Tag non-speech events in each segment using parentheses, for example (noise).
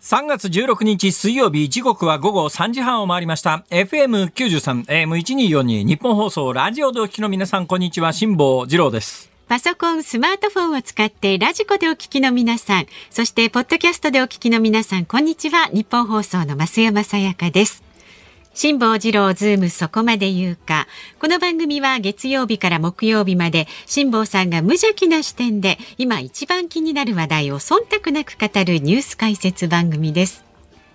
3月16日水曜日時刻は午後3時半を回りました FM93 AM1242 ニッポン放送ラジオでお聞きの皆さんこんにちは辛坊治郎ですパソコン、スマートフォンを使ってラジコでお聞きの皆さん、そしてポッドキャストでお聞きの皆さん、こんにちは。ニッポン放送の増山さやかです。辛坊治郎ズームそこまで言うか。この番組は月曜日から木曜日まで辛坊さんが無邪気な視点で今一番気になる話題を忖度なく語るニュース解説番組です。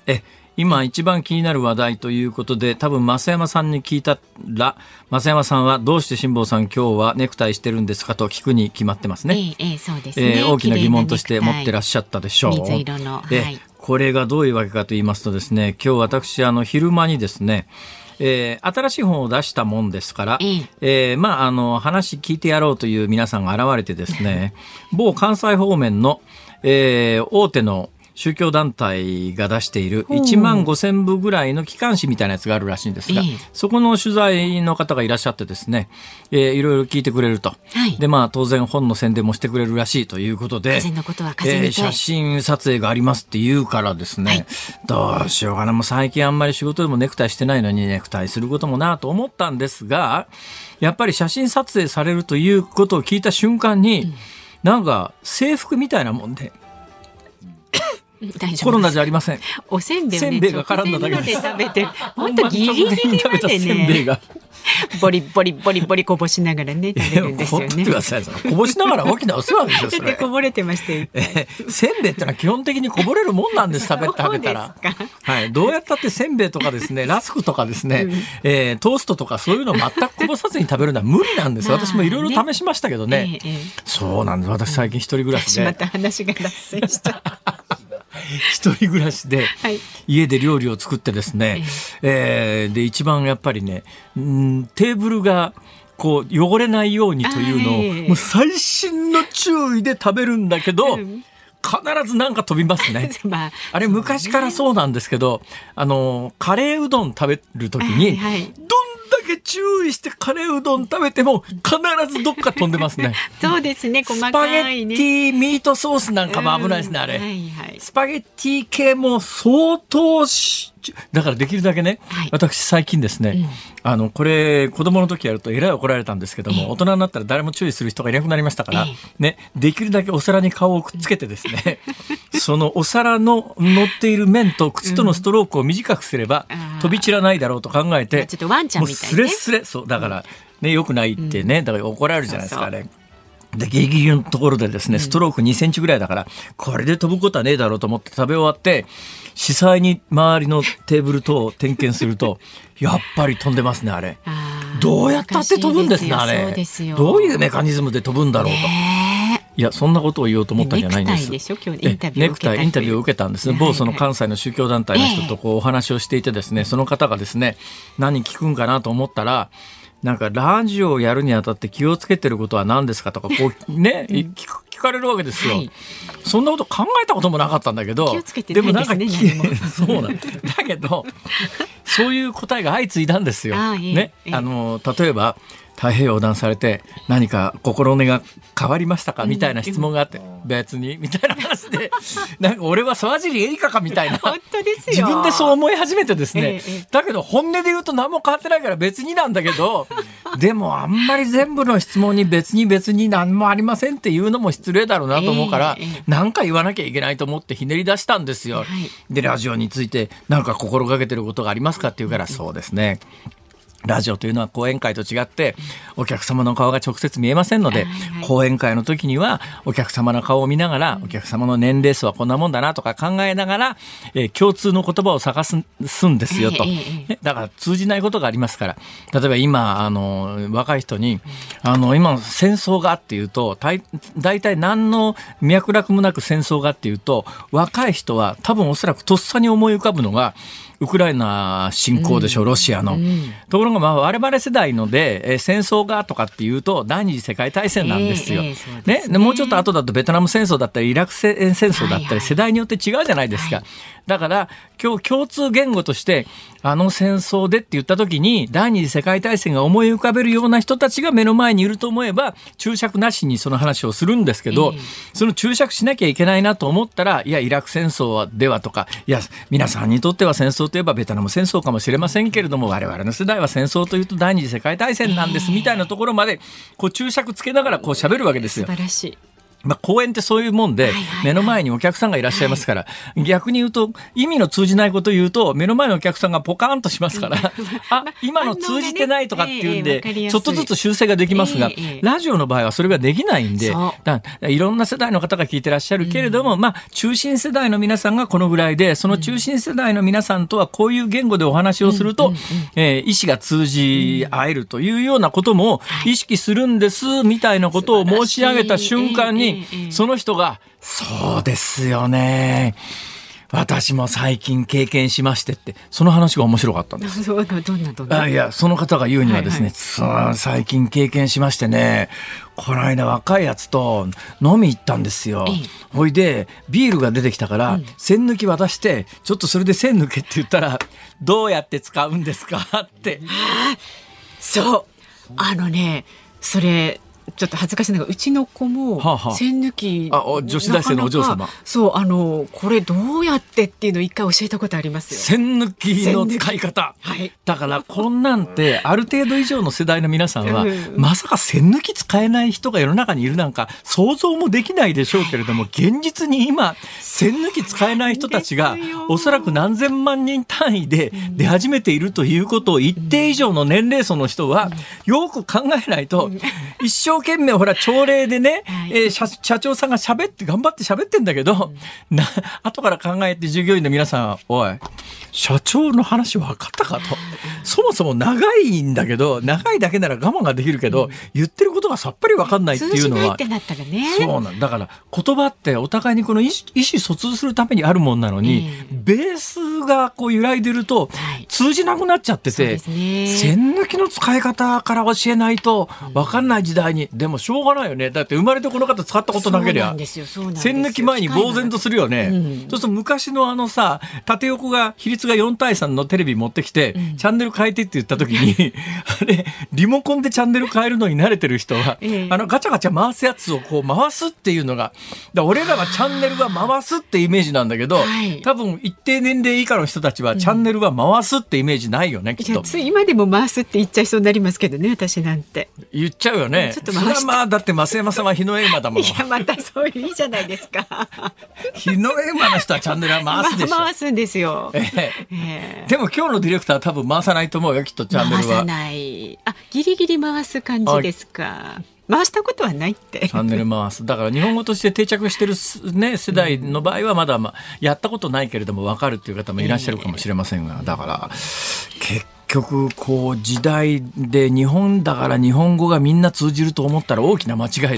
え今一番気になる話題ということで、多分増山さんに聞いたら、増山さんはどうして辛坊さん今日はネクタイしてるんですかと聞くに決まってますね。ええそうですね、えー、大きな疑問として持ってらっしゃったでしょう。水色の。はい、これがどういうわけかと言いますとですね、今日私、あの、昼間にですね、えー、新しい本を出したもんですから、えー、えー、まあ、あの、話聞いてやろうという皆さんが現れてですね、(laughs) 某関西方面の、えー、大手の宗教団体が出している1万5千部ぐらいの機関誌みたいなやつがあるらしいんですが、そこの取材の方がいらっしゃってですね、えー、いろいろ聞いてくれると、はい、でまあ当然本の宣伝もしてくれるらしいということで、えー、写真撮影がありますって言うからですね、はい、どうしようかな。もう最近あんまり仕事でもネクタイしてないのにネクタイすることもなと思ったんですがやっぱり写真撮影されるということを聞いた瞬間に、うん、なんか制服みたいなもんで。(laughs) コロナじゃありません。おせんべい、ね、せんべいが絡んだだけで食べて、本当ギリギリまでね。ボリボリボリボリこぼしながらね食べるんですよね。こぼしながら大きなお世話ですよ。こぼれてまして。えー、せんべいってのは基本的にこぼれるもんなんです。(laughs) 食べ食べたら。はい。どうやったってせんべいとかですね、(laughs) ラスクとかですね、うん、えー、トーストとかそういうの全くこぼさずに食べるのは無理なんです。私もいろいろ試しましたけどね。そうなんです。私最近一人暮らしで。また話が脱線した。(laughs) 一人暮らしで、家で料理を作ってですね、はい、えー、で一番やっぱりね、んテーブルがこう汚れないようにというのを、もう細心の注意で食べるんだけど、うん。必ずなんか飛びますね。(laughs) まあ、あれ昔からそうなんですけど、あの、カレーうどん食べるときに、はいはい、どけ注意してカレーうどん食べても必ずどっか飛んでますね。(laughs) そうですね、細かい、ね、スパゲッティミートソースなんかも危ないですね、あれ、はいはい。スパゲッティ系も相当し、だからできるだけね、はい、私最近ですね、うん、あの、これ子供の時やるとえらい怒られたんですけども、えー、大人になったら誰も注意する人がいなくなりましたから、えー、ね、できるだけお皿に顔をくっつけてですね、(laughs) そのお皿の乗っている面と靴とのストロークを短くすれば、うん、飛び散らないだろうと考えて、ちょっとワンちゃんみたいスレスレ、そう、だから、ね、よくないってね、だから怒られるじゃないですか、あれ。で、ギリギリのところでですね、ストローク2センチぐらいだから、これで飛ぶことはねえだろうと思って食べ終わって、司祭に周りのテーブル等を点検すると、(laughs) やっぱり飛んでますね、あれ。どうやったって飛ぶんですね、あれ。どういうメカニズムで飛ぶんだろうと。いや、そんなことを言おうと思ったんじゃないんです。ネクタイインタビューネクタイインタビューを受けたんですね。某その関西の宗教団体の人とこうお話をしていてですね、その方がですね、何聞くんかなと思ったら、なんかラジオをやるにあたって気をつけてることは何ですかとかこうね、(laughs) うん、聞かれるわけですよ、はい、そんなこと考えたこともなかったんだけどでもなんか (laughs) そうなん。だけどそういう答えが相次いだんですよ。ね、あの例えば太平洋横断されて何か心根が変わりましたか？みたいな質問があって、別にみたいな話で (laughs) なんか俺は沢尻エリカかみたいな。本当です自分でそう思い始めてですね、だけど本音で言うと何も変わってないから別になんだけどでもあんまり全部の質問に別に別に何もありませんっていうのも失礼だろうなと思うから、何か言わなきゃいけないと思ってひねり出したんですよ。でラジオについて何か心がけてることがありますかって言うから、そうですねラジオというのは講演会と違ってお客様の顔が直接見えませんので、講演会の時にはお客様の顔を見ながら、お客様の年齢層はこんなもんだなとか考えながら、えー、共通の言葉を探すんですよと、だから通じないことがありますから。例えば今あの若い人にあの今戦争がっていうと大体何の脈絡もなく戦争がっていうと若い人は多分おそらくとっさに思い浮かぶのがウクライナ侵攻でしょ、うロシアの。ところのがまあ我々世代ので、えー、戦争がとかっていうと第二次世界大戦なんですよ。えーえー、ね、ね、もうちょっと後だとベトナム戦争だったりイラク戦争だったり、世代によって違うじゃないですか。はいだから今日共通言語としてあの戦争でって言った時に第二次世界大戦が思い浮かべるような人たちが目の前にいると思えば注釈なしにその話をするんですけど、その注釈しなきゃいけないなと思ったらいやイラク戦争ではとかいや皆さんにとっては戦争といえばベトナム戦争かもしれませんけれども我々の世代は戦争というと第二次世界大戦なんですみたいなところまでこう注釈つけながらこう喋るわけですよ。素晴らしいまあ、公演ってそういうもんで、目の前にお客さんがいらっしゃいますから、逆に言うと、意味の通じないことを言うと、目の前のお客さんがポカーンとしますから、あ、今の通じてないとかっていうんで、ちょっとずつ修正ができますが、ラジオの場合はそれができないんで、だいろんな世代の方が聞いてらっしゃるけれども、まあ、中心世代の皆さんがこのぐらいで、その中心世代の皆さんとはこういう言語でお話をすると、え意思が通じ合えるというようなことも意識するんです、みたいなことを申し上げた瞬間に、その人が、そうですよね。私も最近経験しましてって、その話が面白かったんです。(laughs) どんなどんないや、その方が言うにはですね、はいはい、最近経験しましてね、この間若いやつと飲み行ったんですよ。ほいで、ビールが出てきたから、うん、栓抜き渡して、ちょっとそれで栓抜けって言ったら、どうやって使うんですか？って。そう。あのね、それ、ちょっと恥ずかしいのがうちの子も栓抜き、はあ。はあ、あ女子大生のお嬢様。そうあのこれどうやってっていうのを一回教えたことありますよ。栓抜きの使い方、はい、だからこんなんて (laughs) ある程度以上の世代の皆さんは、うん、まさか栓抜き使えない人が世の中にいるなんか想像もできないでしょうけれども現実に今栓抜き使えない人たちがおそらく何千万人単位で出始めているということを一定以上の年齢層の人はよく考えないと (laughs) 一生懸命ほら朝礼でね、はい、えー、社社長さんが喋って頑張って喋ってんだけど、うん、な後から考えて従業員の皆さんおい社長の話分かったかと、そもそも長いんだけど長いだけなら我慢ができるけど、うん、言ってることがさっぱり分かんないっていうのは、ね、そうなんだ。から言葉ってお互いにこの意思疎通するためにあるもんなのに、えー、ベースがこう揺らいでると通じなくなっちゃってて、はいね、線抜きの使い方から教えないと分かんない時代に、でもしょうがないよね。だって生まれてこの方使ったことなけりゃ。線抜き前に呆然とするよね、うん、そうすると昔のあのさ縦横が比率が4対3のテレビ持ってきて、うん、チャンネル変えてって言った時に (laughs) あれリモコンでチャンネル変えるのに慣れてる人は、えあのガチャガチャ回すやつをこう回すっていうのがだ俺らはチャンネルは回すってイメージなんだけど、はい、多分一定年齢以下の人たちはチャンネルは回すってイメージないよね、うん、きっと。今でも回すって言っちゃいそうになりますけどね私なんて。言っちゃうよね。ちょっと回しまあだって増山さんは日の絵馬だもんいやまたそういういいじゃないですか。日の絵馬の人はチャンネルは回すでしょ、回すんですよ、えー、えー、でも今日のディレクターは多分回さないと思うよきっとチャンネルは。回さない。あギリギリ回す感じですか。回したことはないって。チャンネル回す。だから日本語として定着してる、ね、世代の場合はまだ、まあ、やったことないけれども分かるっていう方もいらっしゃるかもしれませんが、だから結局こう時代で日本だから日本語がみんな通じると思ったら大きな間違いで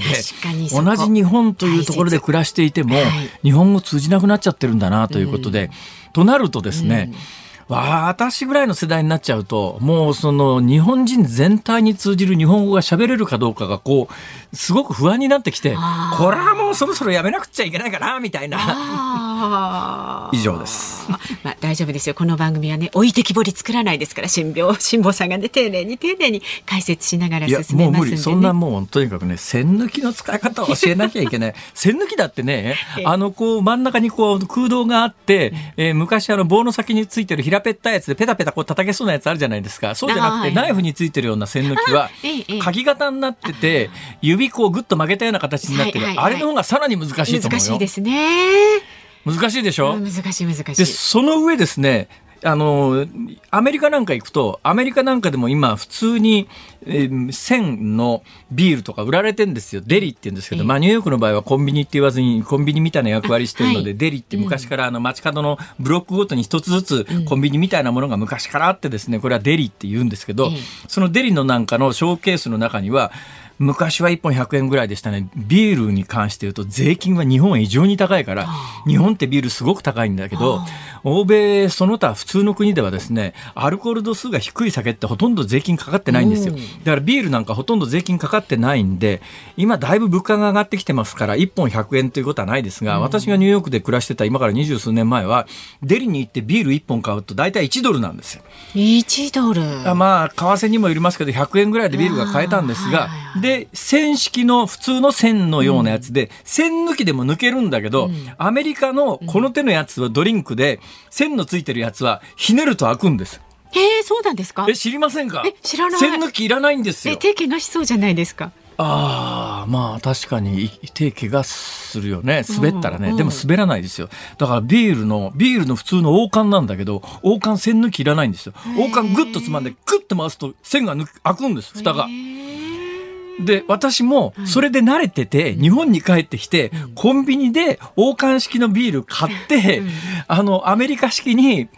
同じ日本というところで暮らしていても、日本語通じなくなっちゃってるんだなということで、となるとですね、うん私ぐらいの世代になっちゃうともうその日本人全体に通じる日本語が喋れるかどうかがこうすごく不安になってきてこれはもうそろそろやめなくちゃいけないかなみたいな。以上です、まあ、大丈夫ですよ。この番組はね置いてきぼり作らないですから辛抱辛抱さんがね丁寧に丁寧に解説しながら進めますんで、ね、もう無理。そんなもうとにかくね線抜きの使い方を教えなきゃいけない。(laughs) 線抜きだってねあのこう真ん中にこう空洞があって、えー、昔あの棒の先についてる平べったいやつでペタペタこう叩けそうなやつあるじゃないですか。そうじゃなくてナイフについてるような線抜きは (laughs) 鍵型になってて指こうグッと曲げたような形になってる、あれの方がさらに難しいと思うよ。難しいですね。難しいでしょ？難しい難しい。でその上ですねあのアメリカなんか行くとアメリカなんかでも今普通に、えー、1000のビールとか売られてんですよ。デリって言うんですけど、まあ、ニューヨークの場合はコンビニって言わずにコンビニみたいな役割してるので、はい、デリって昔からあの街角のブロックごとに一つずつコンビニみたいなものが昔からあってですねこれはデリって言うんですけど、そのデリのなんかのショーケースの中には昔は1本100円ぐらいでしたね。ビールに関して言うと税金は日本は異常に高いから、日本ってビールすごく高いんだけど、欧米その他普通の国ではですね、アルコール度数が低い酒ってほとんど税金かかってないんですよ。だからビールなんかほとんど税金かかってないんで、今だいぶ物価が上がってきてますから、1本100円ということはないですが、私がニューヨークで暮らしてた今から二十数年前は、デリに行ってビール1本買うと大体1ドルなんですよ。1ドルまあ、為替にもよりますけど、100円ぐらいでビールが買えたんですが、で、線式の普通の線のようなやつで、線抜きでも抜けるんだけど、アメリカのこの手のやつはドリンクで、線のついてるやつはひねると開くんです。えー、そうなんですか？え、知りませんか？え、知らない。線抜きいらないんですよ。え、手怪我しそうじゃないですか？ああ、まあ確かに手怪我するよね。滑ったらね。でも滑らないですよ。だからビールの、ビールの普通の王冠なんだけど、王冠線抜きいらないんですよ。王冠グッとつまんで、グッと回すと線が開くんです、蓋が。で、私もそれで慣れてて、日本に帰ってきて、コンビニで王冠式のビール買って、あの、アメリカ式に、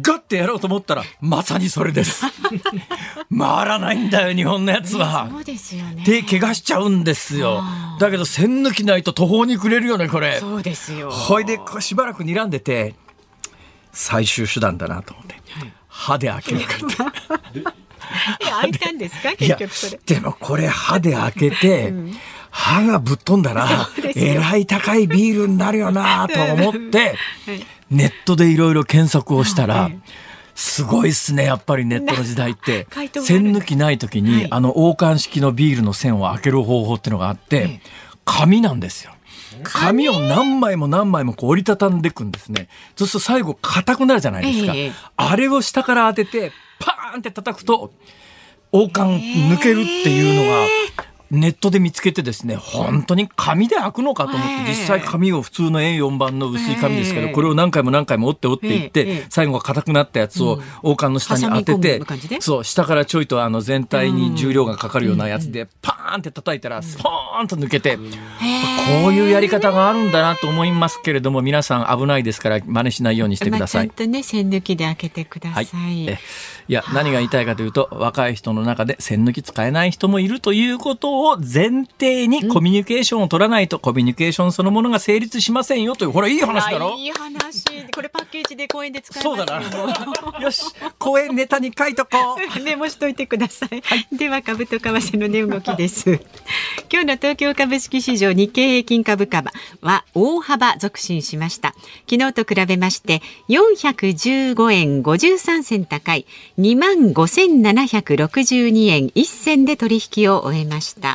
ガッてやろうと思ったらまさにそれです。(laughs) 回らないんだよ日本のやつは、そうですよね、手怪我しちゃうんですよ。だけど線抜きないと途方に暮れるよねこれ。そうですよ。ほいでしばらく睨んでて最終手段だなと思って、はい、歯で開けるかって (laughs) (laughs) 開いたんですか (laughs) 結局それ。でもこれ歯で開けて、うん。歯がぶっ飛んだら、えらい高いビールになるよな (laughs) と思って、はい。ネットでいろいろ検索をしたら、すごいっすねやっぱりネットの時代って。線抜きない時に、あの王冠式のビールの線を開ける方法っていうのがあって、紙なんですよ。紙を何枚も何枚もこう折りたたんでいくんですね。そうすると最後硬くなるじゃないですか。あれを下から当ててパーンって叩くと王冠抜けるっていうのがネットで見つけてですね本当に紙で開くのかと思って実際紙を普通の A4 番の薄い紙ですけどこれを何回も何回も折って折っていって最後は硬くなったやつを王冠の下に当ててそう下からちょいとあの全体に重量がかかるようなやつでパーンって叩いたらスポーンと抜けてこういうやり方があるんだなと思いますけれども皆さん危ないですから真似しないようにしてください。ちゃんとね線抜きで開けてください。はい、いや何が言いたいかというと若い人の中で線抜き使えない人もいるということを前提にコミュニケーションを取らないと、コミュニケーションそのものが成立しませんよという、ほら、いい話だろ？いい話。これパッケージで公演で使えますそうだな。よし、公演ネタに書いとこう。(laughs) メモしといてください。はい、では、株と為替の値動きです。(laughs) 今日の東京株式市場日経平均株価は大幅続伸しました。昨日と比べまして、415円53銭高い、25,762円1銭で取引を終えました。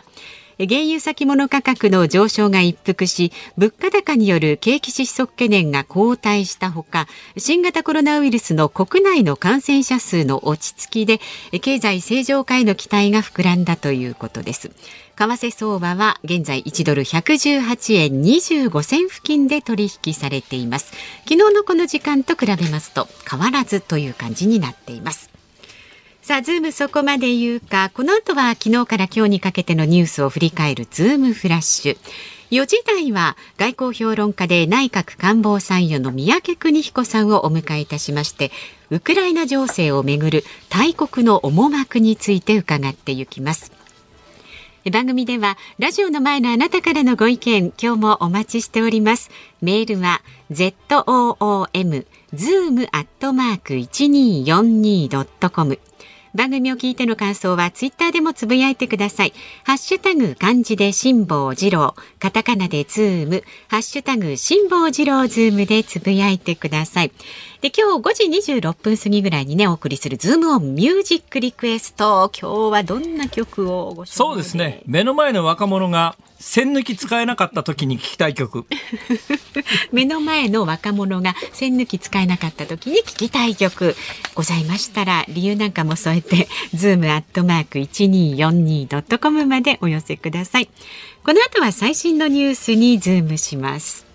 原油先物価格の上昇が一服し物価高による景気失速懸念が後退したほか新型コロナウイルスの国内の感染者数の落ち着きで経済正常化への期待が膨らんだということです。為替相場は現在1ドル118円25銭付近で取引されています。昨日のこの時間と比べますと変わらずという感じになっています。さあ、ズームそこまで言うか、この後は昨日から今日にかけてのニュースを振り返るズームフラッシュ。4時台は外交評論家で内閣官房参与の三宅邦彦さんをお迎えいたしまして、ウクライナ情勢をめぐる大国の思惑について伺っていきます。番組ではラジオの前のあなたからのご意見今日もお待ちしておりますメールは zoom zoom アットマーク 1242.com 番組を聞いての感想はツイッターでもつぶやいてください。ハッシュタグ漢字で辛坊治郎、カタカナでズーム、ハッシュタグ辛坊治郎ズームでつぶやいてください。で、今日5時26分過ぎぐらいにね、お送りするズームオンミュージックリクエスト。今日はどんな曲をご紹介そうですね。目の前の若者が栓抜き使えなかった時に聞きたい曲 (laughs) 目の前の若者が栓抜き使えなかった時に聞きたい曲ございましたら理由なんかも添えてズームアットマーク 1242.com までお寄せくださいこの後は最新のニュースにズームします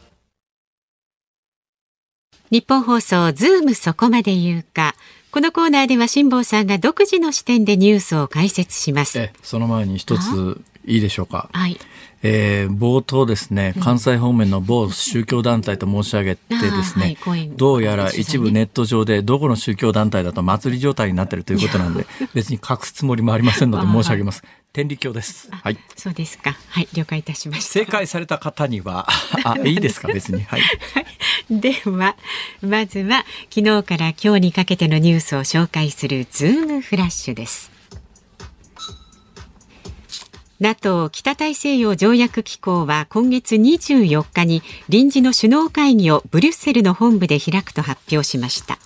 ニッポン放送ズームそこまで言うかこのコーナーでは辛坊さんが独自の視点でニュースを解説しますその前に一ついいでしょうか。はい。えー、冒頭ですね、関西方面の某宗教団体と申し上げてですね、はい、どうやら一部ネット上でどこの宗教団体だと祭り状態になっているということなんで、(laughs) 別に隠すつもりもありませんので申し上げます。天理教です。はい。そうですか。はい、了解いたしました。正解された方には、あ、いいですか、別に。はい。(laughs) では、まずは昨日から今日にかけてのニュースを紹介するズームフラッシュです。NATO 北大西洋条約機構は今月24日に臨時の首脳会議をブリュッセルの本部で開くと発表しました。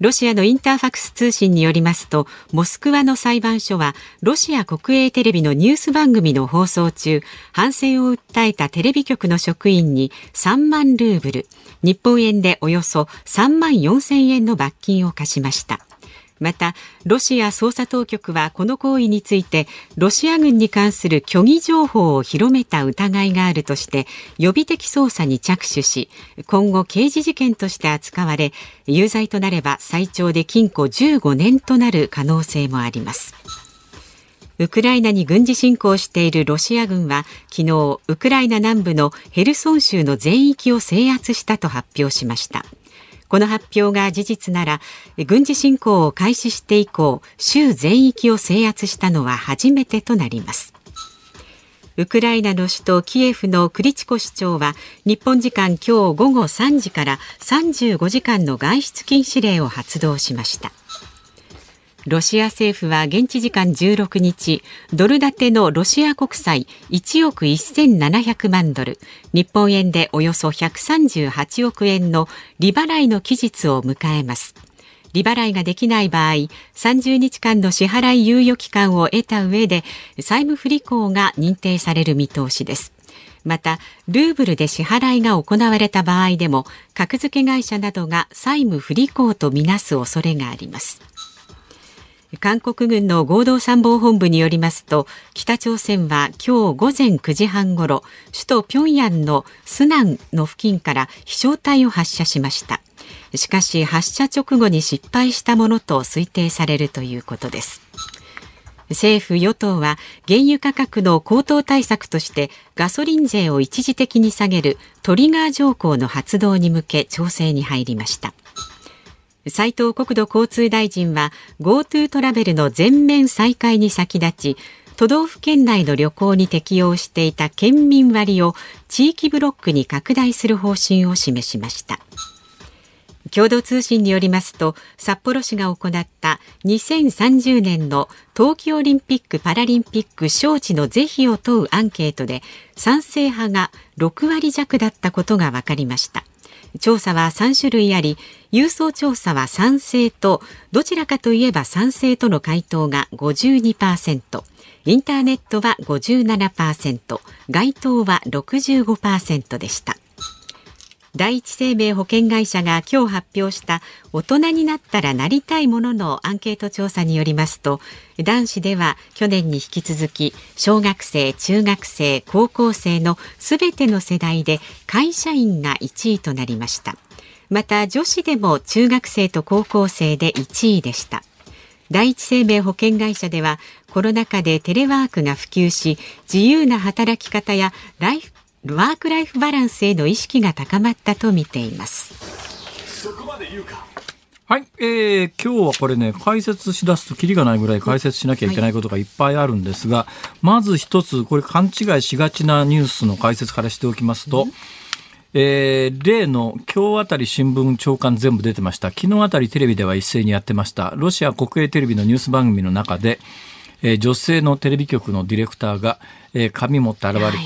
ロシアのインターファクス通信によりますと、モスクワの裁判所は、ロシア国営テレビのニュース番組の放送中、反戦を訴えたテレビ局の職員に3万ルーブル、日本円でおよそ3万4千円の罰金を課しました。また、ロシア捜査当局はこの行為について、ロシア軍に関する虚偽情報を広めた疑いがあるとして、予備的捜査に着手し、今後刑事事件として扱われ、有罪となれば最長で禁錮15年となる可能性もあります。ウクライナに軍事侵攻しているロシア軍は昨日ウクライナ南部のヘルソン州の全域を制圧したと発表しましたこの発表が事実なら軍事侵攻を開始して以降州全域を制圧したのは初めてとなります。ウクライナの首都キエフのクリチコ市長は日本時間今日午後3時から35時間の外出禁止令を発動しました。ロシア政府は現地時間16日、ドル建てのロシア国債1億1700万ドル、日本円でおよそ138億円の利払いの期日を迎えます。利払いができない場合、30日間の支払い猶予期間を得た上で、債務不履行が認定される見通しです。また、ルーブルで支払いが行われた場合でも、格付け会社などが債務不履行とみなす恐れがあります。韓国軍の合同参謀本部によりますと北朝鮮は今日午前9時半ごろ首都平壌のスナンの付近から飛翔体を発射しました。しかし発射直後に失敗したものと推定されるということです。政府与党は原油価格の高騰対策としてガソリン税を一時的に下げるトリガー条項の発動に向け調整に入りました。斉藤国土交通大臣は GoTo トラベルの全面再開に先立ち都道府県内の旅行に適用していた県民割を地域ブロックに拡大する方針を示しました。共同通信によりますと札幌市が行った2030年の冬季オリンピック・パラリンピック招致の是非を問うアンケートで賛成派が6割弱だったことが分かりました。調査は3種類あり、郵送調査は賛成と、どちらかといえば賛成との回答が52%、インターネットは57%、街頭は65%でした。第一生命保険会社が今日発表した大人になったらなりたいもののアンケート調査によりますと男子では去年に引き続き小学生中学生高校生のすべての世代で会社員が1位となりました。また女子でも中学生と高校生で1位でした。第一生命保険会社ではコロナ禍でテレワークが普及し自由な働き方やライフワークライフバランスへの意識が高まったと見ています。はい、えー、今日はこれね、解説しだすとキリがないぐらい解説しなきゃいけないことがいっぱいあるんですが、まず一つ、これ勘違いしがちなニュースの解説からしておきますと、えー、例の今日あたり新聞長官全部出てました。昨日あたりテレビでは一斉にやってました。ロシア国営テレビのニュース番組の中で、えー、女性のテレビ局のディレクターが、えー、紙持って現れて、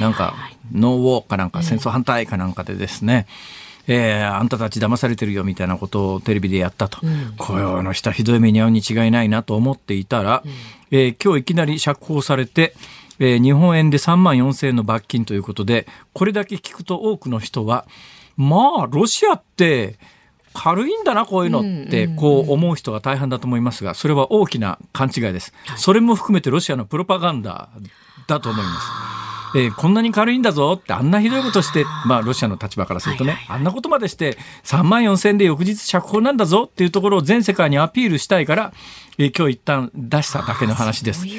なんか、ノーウォーかなんか、戦争反対かなんかでですね、えー、あんたたち騙されてるよみたいなことをテレビでやったと、うん、この人はひどい目に遭うに違いないなと思っていたら、うん、えー、今日いきなり釈放されて、えー、日本円で3万4千円の罰金ということで、これだけ聞くと多くの人は、まあ、ロシアって、軽いんだな、こういうのって、こう思う人が大半だと思いますが、それは大きな勘違いです。それも含めてロシアのプロパガンダだと思います。えー、こんなに軽いんだぞってあんなひどいことして、まあ、ロシアの立場からするとね、あんなことまでして3万4千で翌日釈放なんだぞっていうところを全世界にアピールしたいから、えー、今日一旦出しただけの話です。う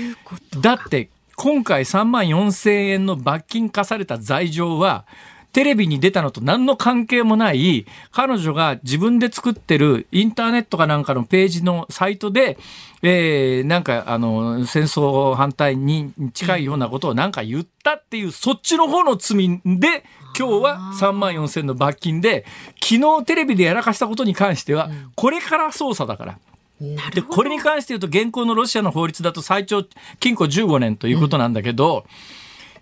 うだって今回3万4千円の罰金課された罪状はテレビに出たのと何の関係もない彼女が自分で作ってるインターネットかなんかのページのサイトで、えー、なんかあの戦争反対に近いようなことをなんか言ったっていうそっちの方の罪で今日は3万4千の罰金で昨日テレビでやらかしたことに関してはこれから捜査だから。でこれに関して言うと現行のロシアの法律だと最長禁錮15年ということなんだけど、うん、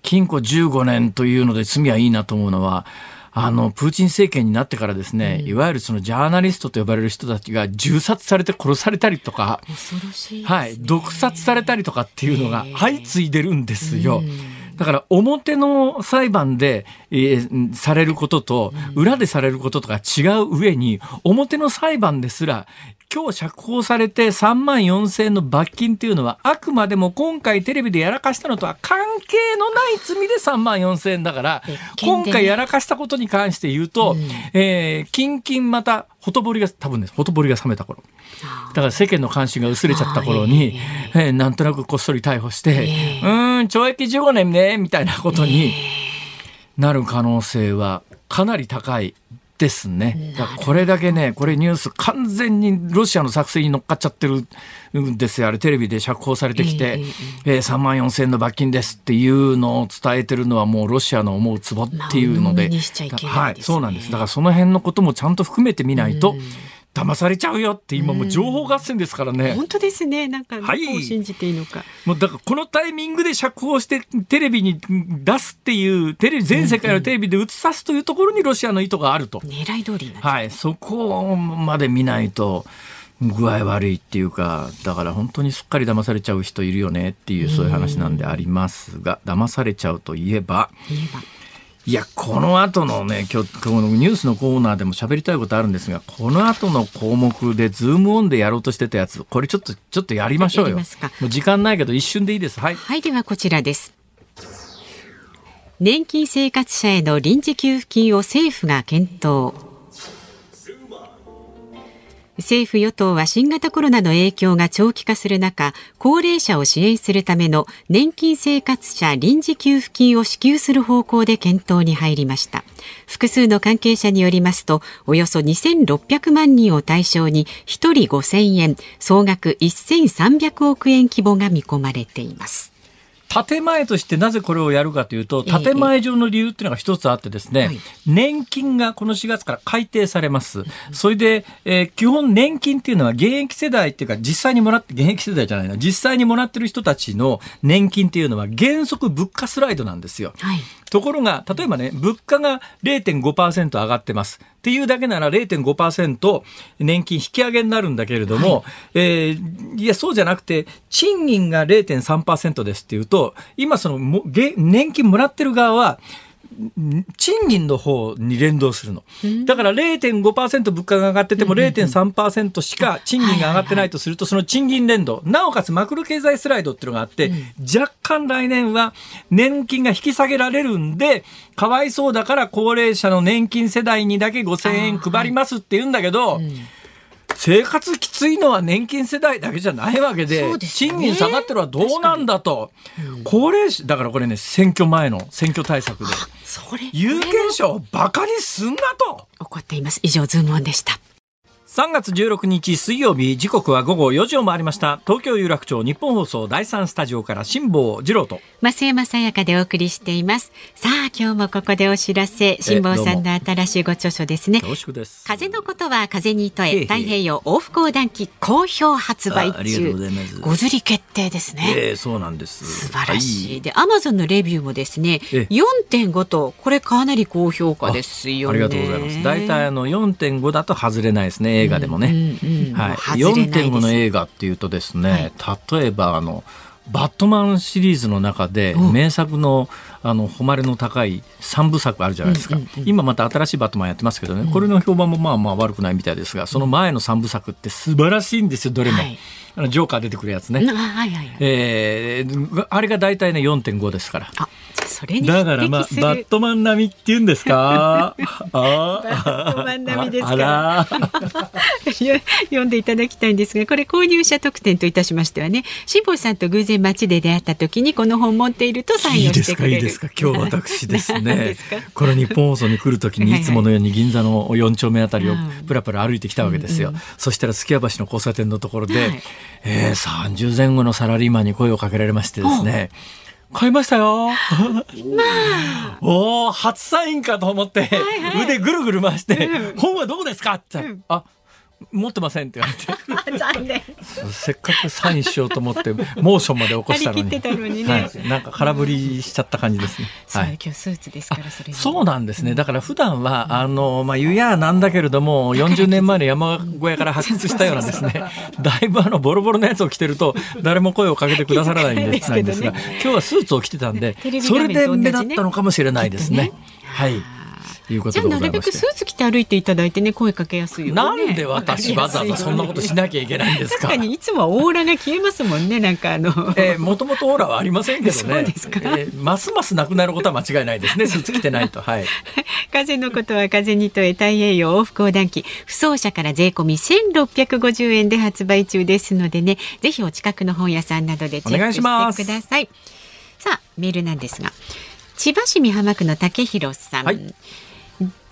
禁錮15年というので罪はいいなと思うのはあのプーチン政権になってからですね、うん、いわゆるそのジャーナリストと呼ばれる人たちが銃殺されて殺されたりとか、ね、はい、毒殺されたりとかっていうのが相次いでるんですよ。だから表の裁判で、えー、されることと裏でされることとか違う上に表の裁判ですら今日釈放されて3万4千円の罰金っていうのは、あくまでも今回テレビでやらかしたのとは関係のない罪で3万4千円だから、今回やらかしたことに関して言うと、うん、えー、キンキンまた、ほとぼりが、多分ね、ほとぼりが冷めた頃。だから世間の関心が薄れちゃった頃に、えー、なんとなくこっそり逮捕して、えー、うん、懲役15年ね、みたいなことになる可能性はかなり高いですね。これだけね、これニュース完全にロシアの作戦に乗っかっちゃってるんですよ。あれテレビで釈放されてきて、えー、えー、3万4千円の罰金ですっていうのを伝えてるのはもうロシアの思うツボっていうので、はい、そうなんです。だからその辺のこともちゃんと含めてみないと、騙されちゃうよって今も情報合戦ですからね。本当ですね。なんかどこを信じていいのか。はい、もうだからこのタイミングで釈放してテレビに出すっていうテレビ全世界のテレビで映さすというところにロシアの意図があると。狙い通りはい、そこまで見ないと。具合悪いっていうかだから本当にすっかり騙されちゃう人いるよねっていうそういう話なんでありますが騙されちゃうといえば。言えばいや、この後のね、今日、このニュースのコーナーでも喋りたいことあるんですが、この後の項目で、ズームオンでやろうとしてたやつ、これちょっと、ちょっとやりましょうよ。もう時間ないけど、一瞬でいいです。はい。はい、ではこちらです。年金生活者への臨時給付金を政府が検討。政府与党は新型コロナの影響が長期化する中高齢者を支援するための年金生活者臨時給付金を支給する方向で検討に入りました。複数の関係者によりますとおよそ2600万人を対象に1人5000円総額1300億円規模が見込まれています。建前としてなぜこれをやるかというと、建前上の理由っていうのが一つあってですね、年金がこの4月から改定されます。それで、えー、基本年金っていうのは現役世代っていうか実際にもらって、現役世代じゃないな、実際にもらってる人たちの年金っていうのは原則物価スライドなんですよ。はい、ところが、例えばね、物価が0.5%上がってます。っていうだけなら0.5%年金引き上げになるんだけれども、はい、えー、いや、そうじゃなくて、賃金が0.3%ですっていうと、今そのも年金もらってる側は、賃金の方に連動するの。だから0.5%物価が上がってても0.3%しか賃金が上がってないとすると、その賃金連動、なおかつマクロ経済スライドっていうのがあって、若干来年は年金が引き下げられるんで、かわいそうだから高齢者の年金世代にだけ5000円配りますって言うんだけど、生活きついのは年金世代だけじゃないわけで、でね、賃金下がってるのはどうなんだと、うん、高齢者だからこれね選挙前の選挙対策で。有権者をバカにすんなと。怒っています。以上ズームオンでした3月16日水曜日時刻は午後4時を回りました。東京有楽町日本放送第三スタジオから辛坊治郎と。増山さやかでお送りしています。さあ今日もここでお知らせ。辛坊さんの新しいご著書ですね。風のことは風に問え太平洋往復横断機好評発売中。ごずり決定ですね、えー、そうなんです。素晴らしい、はい、でアマゾンのレビューもですね4.5とこれかなり高評価ですよ、ね、ありがとうございます。大体あの4.5だと外れないですね映画でもね、はい、4.5の映画っていうとですね、はい、例えばあのバットマンシリーズの中で名作のあの誉れの高い3部作あるじゃないですか、今また新しいバットマンやってますけどね、これの評判もまあまあ悪くないみたいですがその前の3部作って素晴らしいんですよどれも。はい。あのジョーカー出てくるやつね、はいはいはい、えー、あれが大体ね4.5ですから。それにだからまあバットマン並みって言うんですか？(laughs) あバットマン並みですか？あら。(laughs) 読んでいただきたいんですがこれ購入者特典といたしましてはね辛坊さんと偶然街で出会った時にこの本持っているとサインをしてくれる。いいですか？(laughs) 今日私です何ねこれ日本放送に来る時にいつものように銀座の4丁目あたりをうん。プラプラ歩いてきたわけですよ、うんうんそしたらすき家橋の交差点のところで、はい。えー、30前後のサラリーマンに声をかけられましてですね買いましたよ。(laughs) おお、初サインかと思って、はい。腕ぐるぐる回して、うん。本はどこですか？って。うん。あ、持ってませんって言われて。残念。せっかくサインしようと思ってモーションまで起こしたのに。たのにね。はい、なんか空振りしちゃった感じですね。はい。今日スーツですからそれに。そうなんですね。だから普段は、あの、まあ、湯やなんだけれども、40年前の山小屋から発掘したようなですね、だいぶあの、ボロボロのやつを着てると、(laughs) 誰も声をかけてくださらないんですないですけどね。今日はスーツを着てたんでそれで目立ったのかもしれないですね。はい。いうことじゃあなるべでございまして。くスーツ着て歩いていただいてね声かけやすいよね。なんで私わざわざそんなことしなきゃいけないんですか？確かにいつもオーラが消えますもんねなんかあの、えー、もともとオーラはありませんけどそうね。ですか？えーますますなくなることは間違いないですね。スーツ着てないと。はい。(laughs) 風のことは風に問え大栄養往復横断機。不走者から税込み1650円で発売中ですのでねぜひお近くの本屋さんなどでチェッお願クいしますしてください。さあメールなんですが。千葉市美浜区の竹弘さん、はい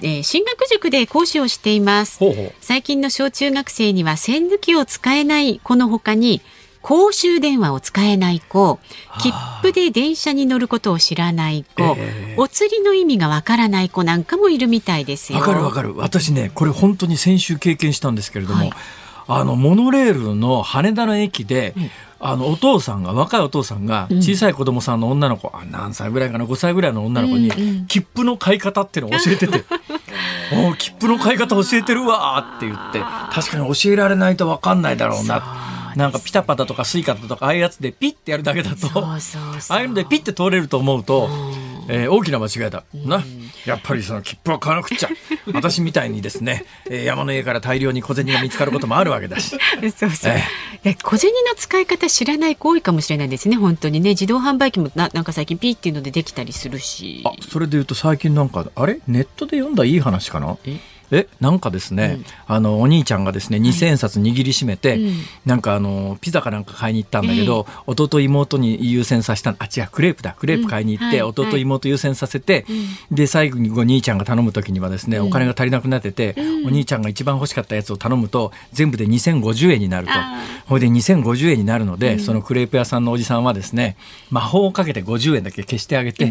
えー進学塾で講師をしています。最近の小中学生には線抜きを使えない子のほかに公衆電話を使えない子切符で電車に乗ることを知らない子、えお釣りの意味がわからない子なんかもいるみたいですよ。わかるわかる。私ね、これ本当に先週経験したんですけれども、はいあの、モノレールの羽田の駅で、うんあの、お父さんが、若いお父さんが、うん。小さい子供さんの女の子、あ何歳ぐらいかな、5歳ぐらいの女の子に、うんうん。切符の買い方っていうのを教えてて、(laughs) おー切符の買い方教えてるわーって言って、確かに教えられないとわかんないだろうな。なんかピタパタとかスイカタとかああいうやつでピッてやるだけだと、ああいうのでピッて通れると思うと、えー大きな間違いだ。な。やっぱりその切符は買わなくっちゃ。(laughs) 私みたいにですね、えー山の家から大量に小銭が見つかることもあるわけだし。(laughs) そうそう。えで小銭の使い方知らない子多いかもしれないですね本当にね自動販売機もななんか最近ピーっていうのでできたりするし。あ、それで言うと最近なんか、あれ？ネットで読んだいい話かな？え？えなんかですね、あのお兄ちゃんがですね2000円札握りしめて、うん。なんかあのピザかなんか買いに行ったんだけど、弟妹に優先させたあ違うクレープだクレープ買いに行って、うん。はい。弟妹優先させて、で最後にお兄ちゃんが頼む時にはですね、お金が足りなくなってて、お兄ちゃんが一番欲しかったやつを頼むと全部で2050円になると。あほいで2050円になるので、そのクレープ屋さんのおじさんはですね魔法をかけて50円だけ消してあげて。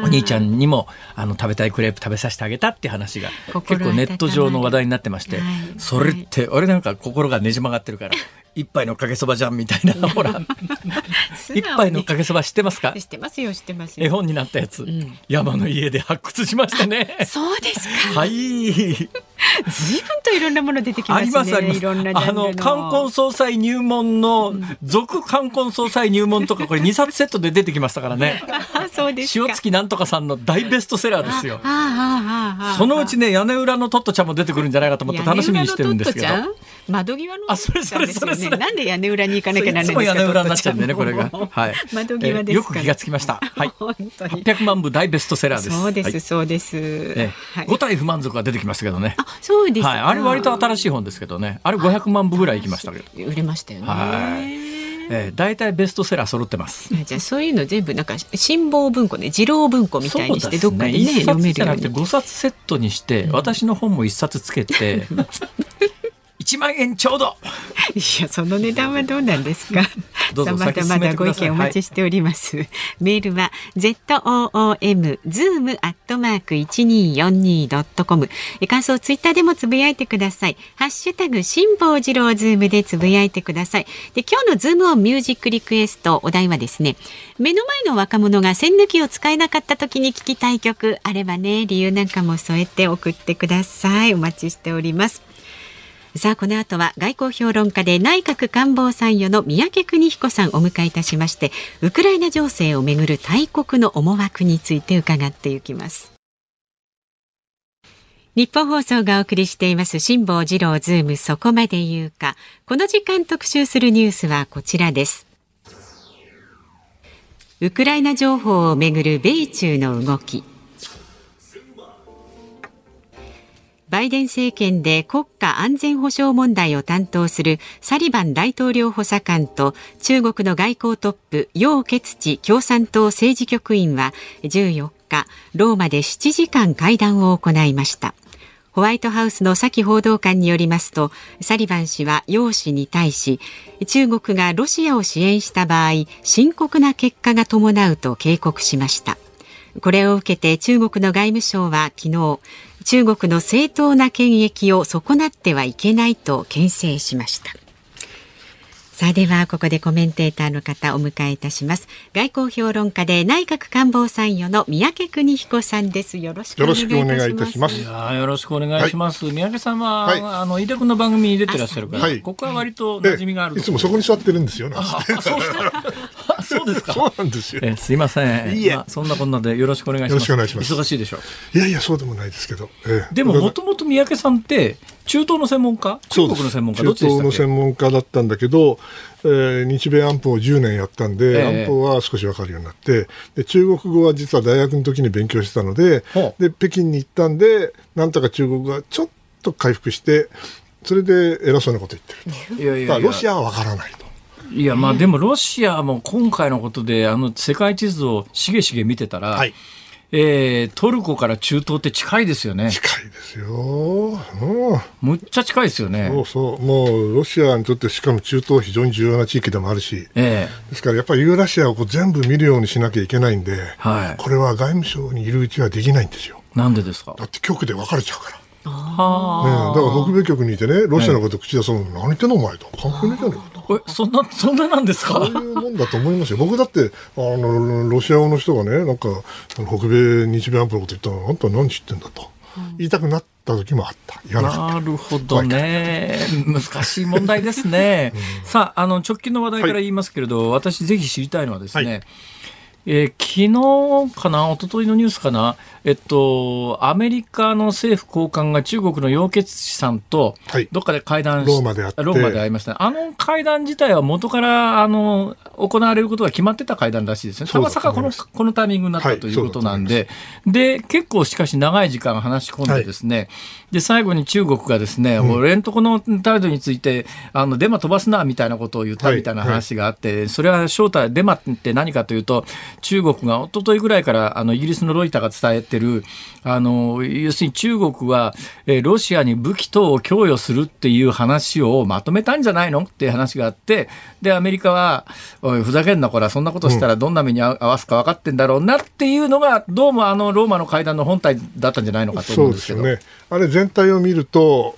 お兄ちゃんにもあの食べたいクレープ食べさせてあげたって話が。心結構ネット上の話題になってまして、はい。それって俺なんか心がねじ曲がってるから一杯のかけそばじゃんみたいなほら。(laughs) 一杯のかけそば知ってますか？知ってますよ知ってますよ。絵本になったやつ、ん。山の家で発掘しましたね。そうですか。はい。随分といろんなもの出てきますね。ありますあります。いろんなジャンあルの。の冠婚葬祭入門の続冠婚葬祭入門とかこれ2冊セットで出てきましたからね。あそうですか。塩月なんとかさんの大ベストセラーですよ。そのうちね屋根裏のトットちゃんも出てくるんじゃないかと思って楽しみにしてるんですけど窓際のあそれそれそれそれ。なんで屋根裏に行かなきゃならないんですか屋根裏になっちゃうんでねこれが。はい。窓際ですよく気がつきました。はい。本当に。800万部大ベストセラーです。そうです、はい。そうです、五体不満足が出てきましたけどね。あそうですか、はい。あれ割と新しい本ですけどね。あれ500万部ぐらいいきましたけど。売れましたよね。はい。えー大体ベストセラー揃ってます。じゃあそういうの全部なんか辛坊文庫ね治郎文庫みたいにしてどっかでね一読めるよう冊じゃなくてに。5冊セットにして、私の本も1冊つけて (laughs) 1万円ちょうど。いやその値段はどうなんですか？(laughs) どうぞまだまだご意見お待ちしております、メールは zoom zoom アットマーク一二四二ドットコム感想ツイッターでもつぶやいてください。ハッシュタグ辛坊治郎ズームでつぶやいてください。で今日のズームオンミュージックリクエストお題はですね目の前の若者が栓抜きを使えなかった時に聞きたい曲あればね理由なんかも添えて送ってください。お待ちしておりますさあこの後は外交評論家で内閣官房参与の宮家邦彦さんをお迎えいたしましてウクライナ情勢をめぐる大国の思惑について伺っていきます。ニッポン放送がお送りしています辛坊治郎ズームそこまで言うか。この時間特集するニュースはこちらです。ウクライナ情報をめぐる米中の動き。バイデン政権で国家安全保障問題を担当するサリバン大統領補佐官と中国の外交トップ楊潔チ共産党政治局員は14日ローマで7時間会談を行いました。ホワイトハウスのサキ報道官によりますとサリバン氏は楊氏に対し中国がロシアを支援した場合深刻な結果が伴うと警告しました。これを受けて中国の外務省は昨日中国の正当な権益を損なってはいけないと牽制しました。さあではここでコメンテーターの方お迎えいたします。外交評論家で内閣官房参与の三宅邦彦さんです。よろしくお願いいたします。よろしくお願いします。三宅さんは、はい、あの井出君の番組に出てらっしゃるから、はい、ここは割と馴染みがあるいつもそこに座ってるんですよ。そうですか？そうなんですよ。えすいません。いいまあ、そんなこんなでよろしくお願いします。忙しいでしょう。いやいやそうでもないですけど、ええ、でももともと三宅さんって中東の専門家？中国の専門家中東の専門家だったんだけど、えー、日米安保を10年やったんで、えー、安保は少し分かるようになってで中国語は実は大学の時に勉強してたのでで北京に行ったんでなんとか中国語がちょっと回復してそれで偉そうなこと言ってると。いやいやロシアは分からないと。いやまあでもロシアも今回のことであの世界地図をしげしげ見てたら、はいえー、トルコから中東って近いですよね。近いですよ。うん。むっちゃ近いですよね。そうそう。もう、ロシアにとってしかも中東は非常に重要な地域でもあるし、えー、ですからやっぱりユーラシアをこう全部見るようにしなきゃいけないんで、はい、これは外務省にいるうちはできないんですよ。なんでですか？だって局で分かれちゃうから。あね、だから北米局にいてね、ロシアのこと口出すの、何言ってんのお前と。関係ないじゃねえかと。え、そんな、そんななんですか？そういうもんだと思いますよ。僕だって、あの、ロシア語の人がね、なんか、北米、日米安保のこと言ったら、あんた何知ってんだと。言いたくなった時もあった。なるほどね。難しい問題ですね。(laughs) うん、さあ、あの、直近の話題から言いますけれど、はい、私ぜひ知りたいのはですね、はいえー、昨日かな、一昨日のニュースかな、えっと、アメリカの政府高官が中国の楊潔チさんと、どっかで会談し、はい、ローマであって。ローマで会いました、ね、あの会談自体は元からあの行われることが決まってた会談らしいですね、たまさかこのこのタイミングになったということなんで、はい、で結構しかし長い時間話し込んで、ですね、はい、で最後に中国がですね、うん、俺んとこの態度について、あのデマ飛ばすなみたいなことを言ったみたいな話があって、それは正体、デマって何かというと、中国が一昨日ぐらいからあのイギリスのロイターが伝えてる、あの要するに中国は、えロシアに武器等を供与するっていう話をまとめたんじゃないの？っていう話があって、で、アメリカは、おい、ふざけんな、これは、そんなことしたらどんな目に合わすか分かってんだろうなっていうのが、どうもあのローマの会談の本体だったんじゃないのかと思うんですけど。ね。あれ全体を見ると、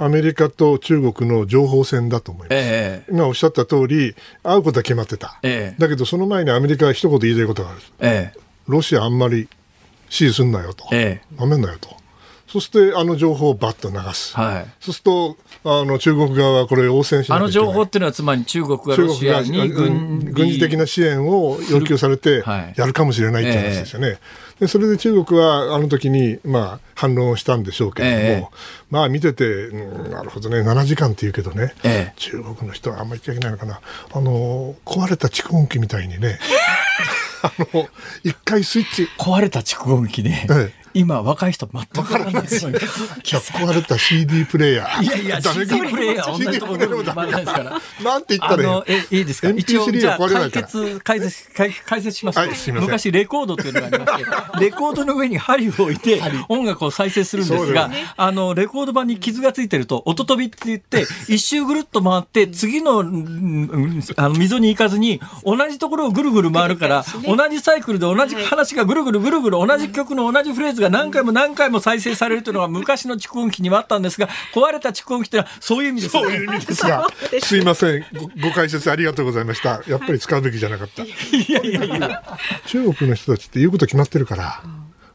アメリカと中国の情報戦だと思います。え今おっしゃった通り、会うことは決まってた。えだけど、その前にアメリカは一言言いたいことがある。えロシアあんまり支持すんなよと。ええ、めんなよと。そしてあの情報をバッと流す、はい、そうするとあの中国側はこれ、応戦しあの情報っていうのは、つまり中国がロシアに軍軍事的な支援を要求されて、やるかもしれないって話ですよね。えー、でそれで中国はあの時にまあ反論したんでしょうけれども、えー、まあ見てて、うん、なるほどね、7時間っていうけどね、えー、中国の人はあんまり言っちゃいけないのかな、あの壊れた蓄音機みたいにね、(laughs) あの一回スイッチ。壊れた蓄音機ね、ええ、今若い人全くわからないですよ。(laughs) 壊れた CD プレイヤー。いやいや、CD プレイヤー同じところでもないですから。なんて言ったらいいいいですか？一応、じゃあ解決、解説、解説します昔レコードというのがありまして、レコードの上に針を置いて音楽を再生するんですが、あの、レコード版に傷がついてると、音飛びって言って、一周ぐるっと回って、次の、あの、溝に行かずに、同じところをぐるぐる回るから、同じサイクルで同じ話がぐるぐるぐるぐる、同じ曲の同じフレーズが何回も何回も再生されるというのが昔の蓄音機にはあったんですが、壊れた蓄音機というのはそういう意味です、ね、そういう意味ですが、すいませんご、ご解説ありがとうございました。やっぱり使うべきじゃなかった。いやいやいや。中国の人たちって言うこと決まってるから。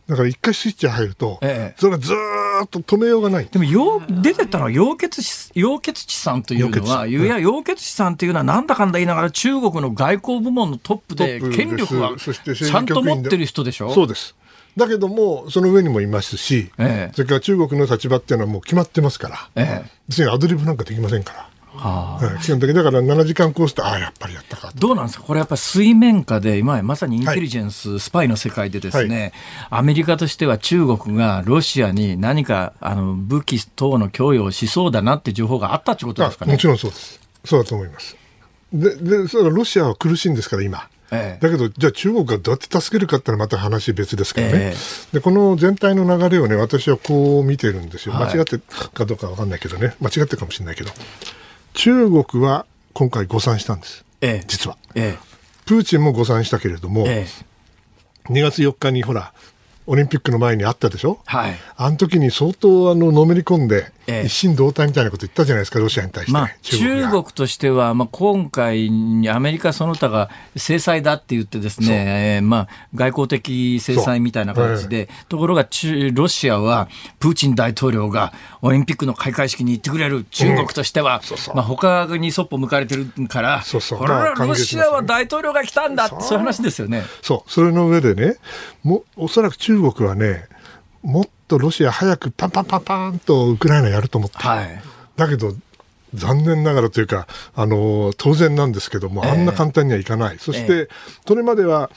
だから一回スイッチが入ると、ええ、それはずっと止めようがない。でも、よ出てたのは、楊潔楊潔チさんというのは、いや、楊潔チさんというのは、なんだかんだ言いながら、中国の外交部門のトップで、権力はちゃんと持ってる人でしょ？そうです。だけども、その上にもいますし、ええ、それから中国の立場っていうのはもう決まってますから、ええ、別にアドリブなんかできませんから。はあ、基本的だから7時間コースとああやっぱりやったかどうなんですか？これやっぱり水面下で今まさにインテリジェンス、はい、スパイの世界でですね、はい、アメリカとしては中国がロシアに何かあの武器等の供与をしそうだなって情報があったということですかね？もちろんそうです。そうだと思います。ででそれロシアは苦しいんですから今だけど、じゃあ中国がどうやって助けるかってのはまた話別ですけどね、えー、でこの全体の流れをね、私はこう見てるんですよ、間違ってかどうか分かんないけどね、間違ってるかもしれないけど、中国は今回誤算したんです、えー、実は、えー。プーチンも誤算したけれども、えー、2月4日にほら、オリンピックの前にあったでしょ、はい、あの時に相当あののめり込んで、一心同体みたいなこと言ったじゃないですか、ロシアに対して、まあ、中国としては、まあ、今回、アメリカその他が制裁だって言ってですね、えー、まあ、外交的制裁みたいな形で、ところが中ロシアはプーチン大統領がオリンピックの開会式に行ってくれる中国としては、うん、まあ、他にそっぽ向かれてるからそうそう。これはロシアは大統領が来たんだそういう話ですよね。そう。それの上でねもおそらく中国はねもっとロシア早くパンパンパンパンとウクライナやると思って、はい、だけど残念ながらというか、あの当然なんですけども、あんな簡単にはいかない、そして、それまでは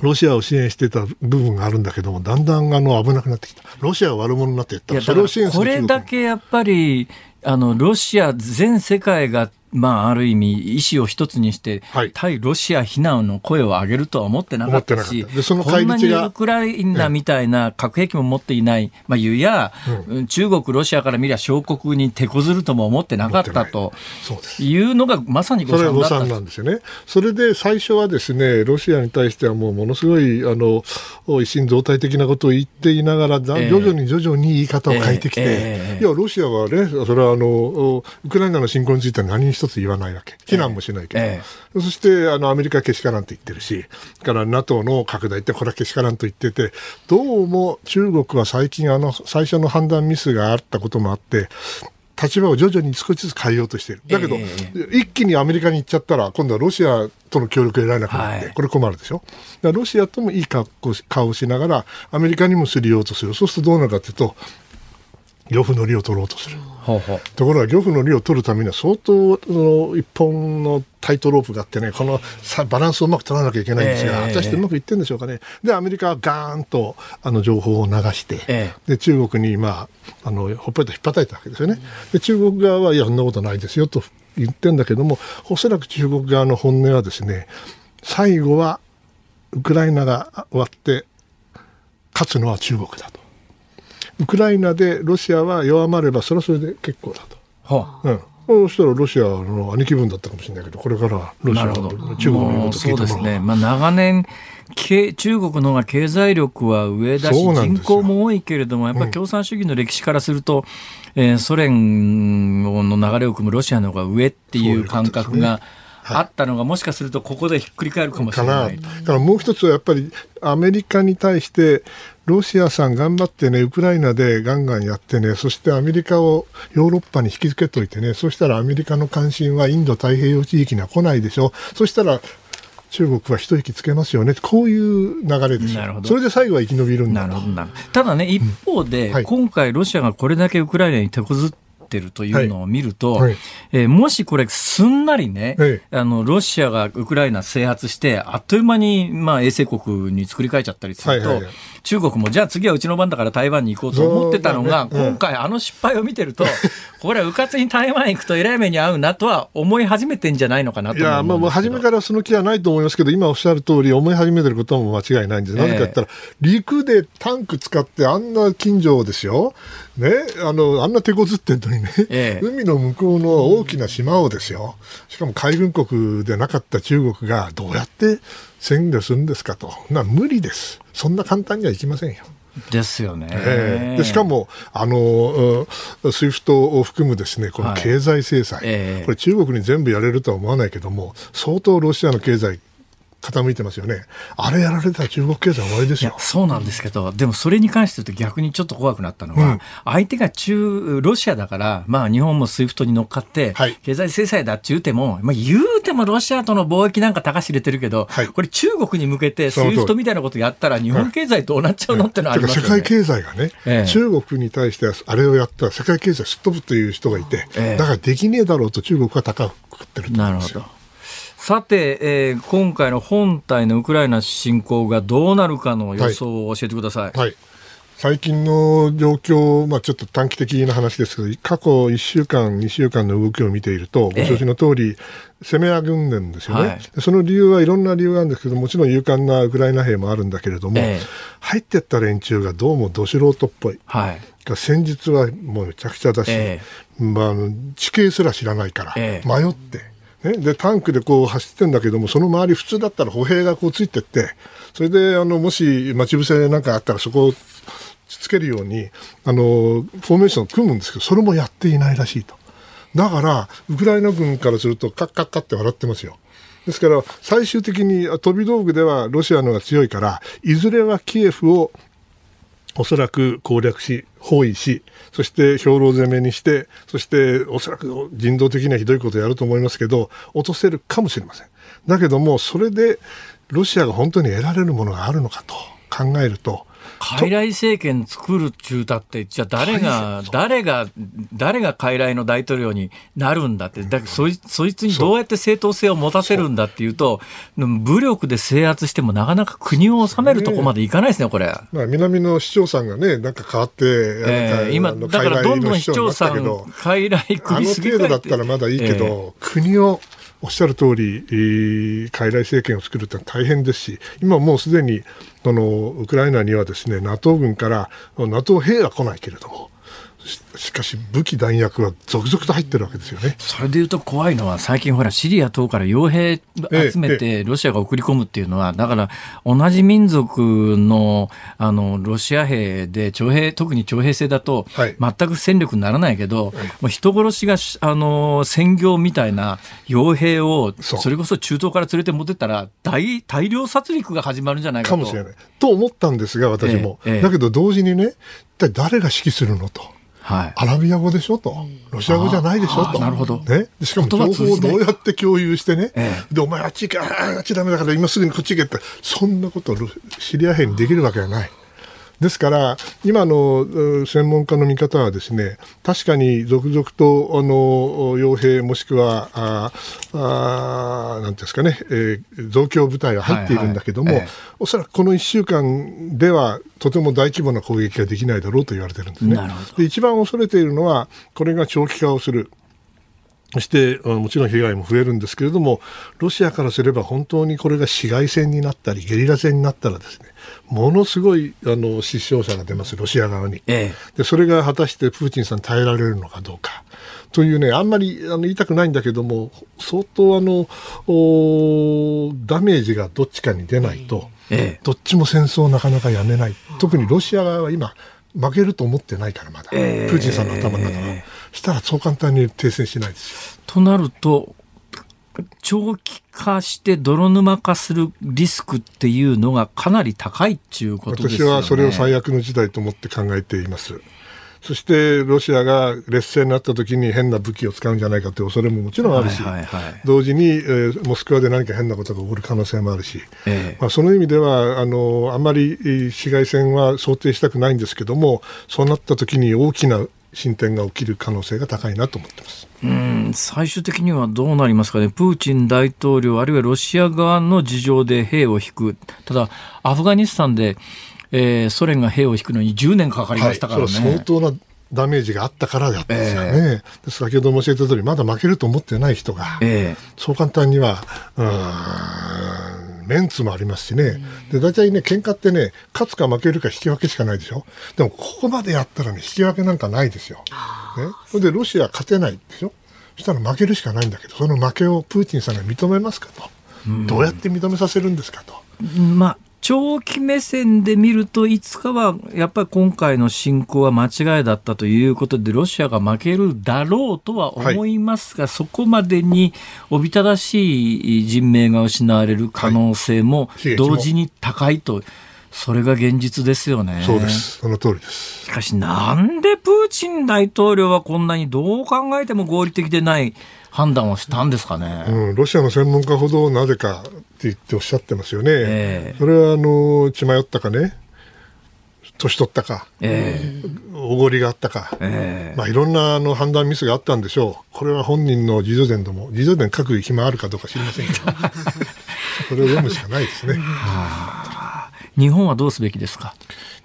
ロシアを支援してた部分があるんだけども、だんだんあの危なくなってきた、ロシアは悪者になっていった、それを支援するこれだけやっぱりあのロシア全世界がまあ、ある意味、意思を一つにして、はい、対ロシア非難の声を上げるとは思ってなかったし、でそのこんなにウクライナみたいな核兵器も持っていない、まあ、いうや、うん、中国、ロシアから見りゃ小国に手こずるとも思ってなかったとい。うのが、まさに誤算だった。なんですよね。それで最初はですね、ロシアに対してはもうものすごい、あの、一心同体的なことを言っていながら、徐々に徐々に言い方を変えてきて、えーえー、いや、ロシアはね、それはあの、ウクライナの侵攻については何一つ言わないわけ。非難もしないけど。えー、そして、あの、アメリカけしからんと言ってるし、から NATO の拡大ってこれはけしからんと言ってて、どうも中国は最近あの、最初の判断ミスがあったこともあって、立場を徐々に少しずつ変えようとしている。だけど、えー、一気にアメリカに行っちゃったら、今度はロシアとの協力を得られなくなって、はい、これ困るでしょ？だロシアともいい顔をしながら、アメリカにもすりようとする。そうするとどうなるかというと、漁夫の利を取ろうとする。ところが漁夫の利を取るためには相当の一本のタイトロープがあってねこのバランスをうまく取らなきゃいけないんですが、えー、果たしてうまくいってるんでしょうかね。でアメリカはガーンとあの情報を流して、えー、で中国に、まあ、あのほっぱりと引っ叩いたわけですよね。で中国側はいやそんなことないですよと言ってんだけどもおそらく中国側の本音はですね最後はウクライナが終わって勝つのは中国だと。ウクライナでロシアは弱まればそれはそれで結構だと。はあ、うん。そしたらロシアの兄貴分だったかもしれないけど、これからロシアの中国の言うことそうですね、まあ、長年、中国の方が経済力は上だし、人口も多いけれども、やっぱり共産主義の歴史からすると、うん、えー、ソ連の流れを組むロシアの方が上っていう感覚が。あったのが、もしかするとここでひっくり返るかもしれない。だからもう一つはやっぱりアメリカに対してロシアさん頑張ってね、ウクライナでガンガンやってね、そしてアメリカをヨーロッパに引き付けといてね、そしたらアメリカの関心はインド太平洋地域には来ないでしょ。そしたら中国は一息つけますよね、こういう流れですそれで最後は生き延びるんだなるほどただね、一方で、うんはい、今回、ロシアがこれだけウクライナに手こずってるというのを見ると、はい。はい、えー、もしこれ、すんなりね、はい、あのロシアがウクライナ制圧して、あっという間に、まあ、衛星国に作り変えちゃったりすると、はいはいはい。中国もじゃあ次はうちの番だから台湾に行こうと思ってたのが、今回あの失敗を見てると、(laughs) これはうかつに台湾行くとえらい目に遭うなとは思い始めてんじゃないのかなといや、まあ、初めからその気はないと思いますけど、今おっしゃる通り、思い始めてることも間違いないんです。なぜか言ったら、陸でタンク使ってあんな近所ですよ。ね、あの、あんな手こずってんのにね、ええ、海の向こうの大きな島をですよ。しかも海軍国でなかった中国がどうやって占領するんですかと。な、無理です。そんな簡単にはいきませんよ。ですよね、えー、でしかもあの、スイフトを含むですねこの経済制裁、はいえー、これ、中国に全部やれるとは思わないけども、相当ロシアの経済、傾いてますよね。あれやられたら中国経済終わりですよ。そうなんですけど、でもそれに関して言うと逆にちょっと怖くなったのは、うん、相手が中、ロシアだから、まあ日本もスイフトに乗っかって、はい、経済制裁だって言うても、まあ言うてもロシアとの貿易なんかたかが知れてるけど、はい、これ中国に向けてスイフトみたいなことやったら日本経済どうなっちゃうのってのはありますよね。世界経済がね、ええ、中国に対してあれをやったら世界経済すっ飛ぶという人がいて、え、だからできねえだろうと中国は高をくくってると思うんですよ。なるほど。さて、えー、今回の本体のウクライナ侵攻がどうなるかの予想を教えてください。はい、はい。最近の状況、まあ、ちょっと短期的な話ですけど、過去1週間、2週間の動きを見ていると、ご承知の通り、攻め上ぐんでるんですよね、はい、その理由はいろんな理由があるんですけど、もちろん勇敢なウクライナ兵もあるんだけれども、え入ってった連中がどうもど素人っぽい、はい、戦術はもうめちゃくちゃだし、えまあ、地形すら知らないから、迷って。ね、でタンクでこう走ってんだけどもその周り普通だったら歩兵がこうついてってそれであのもし待ち伏せなんかあったらそこをつけるようにあのフォーメーションを組むんですけどそれもやっていないらしいと。だからウクライナ軍からするとカッカッカって笑ってますよ。ですから最終的に飛び道具ではロシアの方が強いからいずれはキエフをおそらく攻略し、包囲し、そして兵糧攻めにして、そしておそらく人道的にはひどいことをやると思いますけど、落とせるかもしれません。だけども、それでロシアが本当に得られるものがあるのかと考えると、傀儡政権作る中だって、じゃあ誰が、誰が、誰が傀儡の大統領になるんだって、だそいそいつにどうやって正当性を持たせるんだっていうと、武力で制圧してもなかなか国を治めるとこまでいかないですね、これ。まあ、南の市長さんがね、なんか変わって、えー、今、だからどんどん市長さん、傀儡国すぎあの程度だったらまだいいけど、えー、国を、おっしゃる通り、傀儡政権を作るって大変ですし、今もうすでにそのウクライナにはですね NATO 軍から NATO 兵は来ないけれどもしかし武器弾薬は続々と入ってるわけですよね。それでいうと怖いのは最近ほらシリア等から傭兵集めてロシアが送り込むっていうのはだから同じ民族のあのロシア兵で徴兵特に徴兵制だと全く戦力にならないけど、はい、もう人殺しがあの専業みたいな傭兵をそれこそ中東から連れて持ってったら大大量殺戮が始まるんじゃないかと。かもしれない。と思ったんですが私も、ええ、だけど同時にね一体誰が指揮するのと。はい、アラビア語でしょと、ロシア語じゃないでしょと、なるほど。ね、しかも情報をどうやって共有してね、ええ、でお前あっち行け、あっちだめだから今すぐにこっち行けって、そんなことシリア兵にできるわけがない。ですから、今の専門家の見方はですね、確かに続々とあの傭兵もしくは、ああなんですかね、えー、増強部隊が入っているんだけども、はいはいええ、おそらくこの1週間ではとても大規模な攻撃ができないだろうと言われてるんですね。で一番恐れているのは、これが長期化をする。そしてもちろん被害も増えるんですけれども、ロシアからすれば本当にこれが市街戦になったり、ゲリラ戦になったらですね、ものすごいあの死傷者が出ます、ロシア側に、ええ、で。それが果たしてプーチンさん耐えられるのかどうか。というね、あんまりあの言いたくないんだけども、相当あのダメージがどっちかに出ないと、ええ、どっちも戦争をなかなかやめない。特にロシア側は今、負けると思ってないから、まだ、えー、プーチンさんの頭の中は。したらそう簡単に停戦しないですよ。となると、長期化して泥沼化するリスクっていうのがかなり高いっていうことですよね。私はそれを最悪の事態と思って考えています。そしてロシアが劣勢になった時に変な武器を使うんじゃないかという恐れももちろんあるし、はいはいはい、同時に、えー、モスクワで何か変なことが起こる可能性もあるし、えー、まあ、その意味ではあのあんまり市街戦は想定したくないんですけどもそうなった時に大きな進展が起きる可能性が高いなと思ってます。うん最終的にはどうなりますかね、プーチン大統領、あるいはロシア側の事情で兵を引く、ただ、アフガニスタンで、えー、ソ連が兵を引くのに10年かかりましたからね。はい、相当なダメージがあったからだったんですよね。えー、先ほども教えた通り、まだ負けると思ってない人が、えー、そう簡単には、うん、メンツもありますしね。で、大体ね、喧嘩ってね、勝つか負けるか引き分けしかないでしょ。でも、ここまでやったらね、引き分けなんかないですよ。ね。それで、ロシア勝てないでしょ。そしたら負けるしかないんだけど、その負けをプーチンさんが認めますかと。どうやって認めさせるんですかと。まあ長期目線で見るといつかはやっぱり今回の侵攻は間違いだったということでロシアが負けるだろうとは思いますが、はい、そこまでにおびただしい人命が失われる可能性も同時に高いと。それが現実ですよね。そうです。その通りです。しかしなんでプーチン大統領はこんなにどう考えても合理的でない判断をしたんですかね。うん、ロシアの専門家ほどなぜかって言っておっしゃってますよね。えー、それはあの血迷ったかね。年取ったか、えー、おごりがあったか、えー、まあ、いろんなあの判断ミスがあったんでしょう、これは本人の自叙伝でも、自叙伝書く暇あるかどうか知りませんけど、(laughs) それを読むしかないですね。日本はどうすべきですか？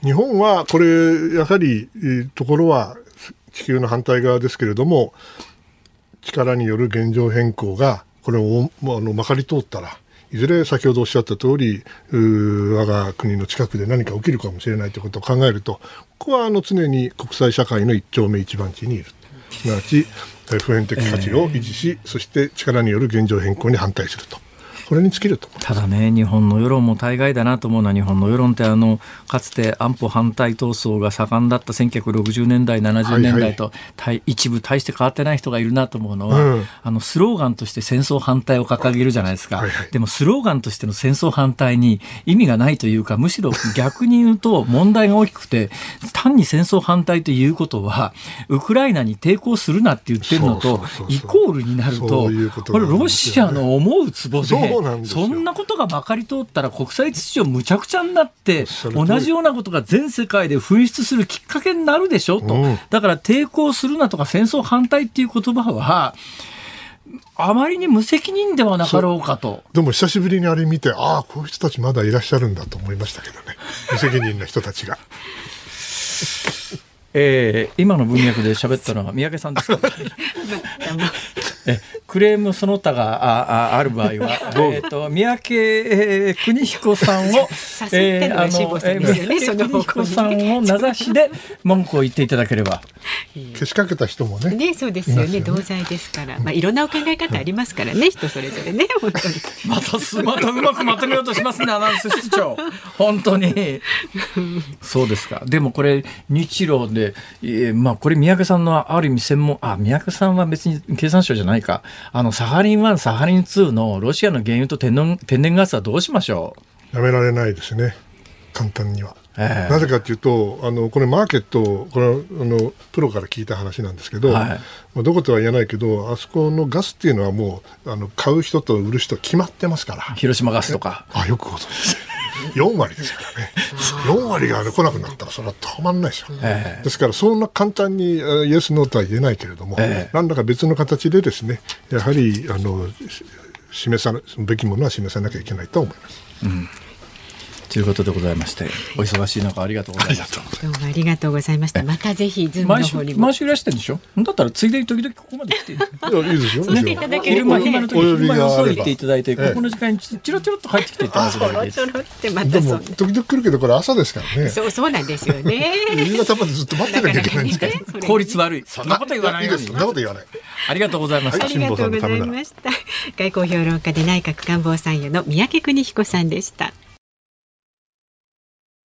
日本はこれ、やはりところは地球の反対側ですけれども、力による現状変更が、これをあのまかり通ったら、いずれ先ほどおっしゃった通り、我が国の近くで何か起きるかもしれないということを考えると、ここはあの常に国際社会の一丁目一番地にいる。すなわち、普遍的価値を維持し、えー、そして力による現状変更に反対すると。これに尽きると。ただね、日本の世論も大概だなと思うのは、日本の世論ってあの、かつて安保反対闘争が盛んだった1960年代、70年代と、はいはい、一部大して変わってない人がいるなと思うのは、うん、あのスローガンとして戦争反対を掲げるじゃないですか、はいはい、でもスローガンとしての戦争反対に意味がないというか、むしろ逆に言うと問題が大きくて、単に戦争反対ということは、ウクライナに抵抗するなって言ってるのと、イコールになると、これ、ロシアの思うツボで、そんなことがまかり通ったら国際秩序むちゃくちゃになって同じようなことが全世界で噴出するきっかけになるでしょと、うん、だから抵抗するなとか戦争反対っていう言葉はあまりに無責任ではなかろうかと。でも久しぶりにあれ見て、ああ、こういう人たちまだいらっしゃるんだと思いましたけどね。(laughs) 無責任な人たちが。えー、今の文脈で喋ったのは三宅さんですか、(laughs) (laughs) えクレームその他があある場合は、(laughs) えーと、三宅邦彦さんを、(laughs) えー、あの、えー、邦彦さんを名指しで文句を言っていただければ。けしかけた人もね。ね、そうですよね、同罪ですから、まあ、いろんなお考え方ありますからね、人それぞれね、本当に。またす、またうまくまとめようとしますね、アナウンス室長。本当に。そうですか。でもこれ、日露で、えー、まあ、これ三宅さんのある意味専門、あ、三宅さんは別に経産省じゃないか。あの、サハリン1、サハリン2のロシアの原油と天然天然ガスはどうしましょう？やめられないですね。簡単には。えー、なぜかというと、あのこれ、マーケット、これあのプロから聞いた話なんですけど、はい、まあ、どことは言えないけど、あそこのガスっていうのはもう、あの買う人と売る人決まってますから。広島ガスとか。あよくご存知で4割ですからね、4割が、ね、来なくなったら、それはたまんないですよ、えー、ですから、そんな簡単にイエス、ノーとは言えないけれども、えー、何らか別の形で、ですねやはりあの示すべきものは示さなきゃいけないと思います。うんということでございまして、お忙しい中ありがとうございました。どうもありがとうございました。またぜひズームの方にも。毎週いらしてるんでしょ？だったらついでに時々ここまで来て。いいいですよ。来ていただけると昼間の時昼間よそいていただいて、ここの時間にチロチロっと帰ってきていただくだけでってまたそ時々来るけどこれ朝ですからね。そうそうなんですよね。夕方までずっと待ってなきゃいけないんですか効率悪い。そんなこと言わないいいです。そんなこと言わない。ありがとうございます。ありがとうございました。外交評論家で内閣官房参与の三宅邦彦さんでした。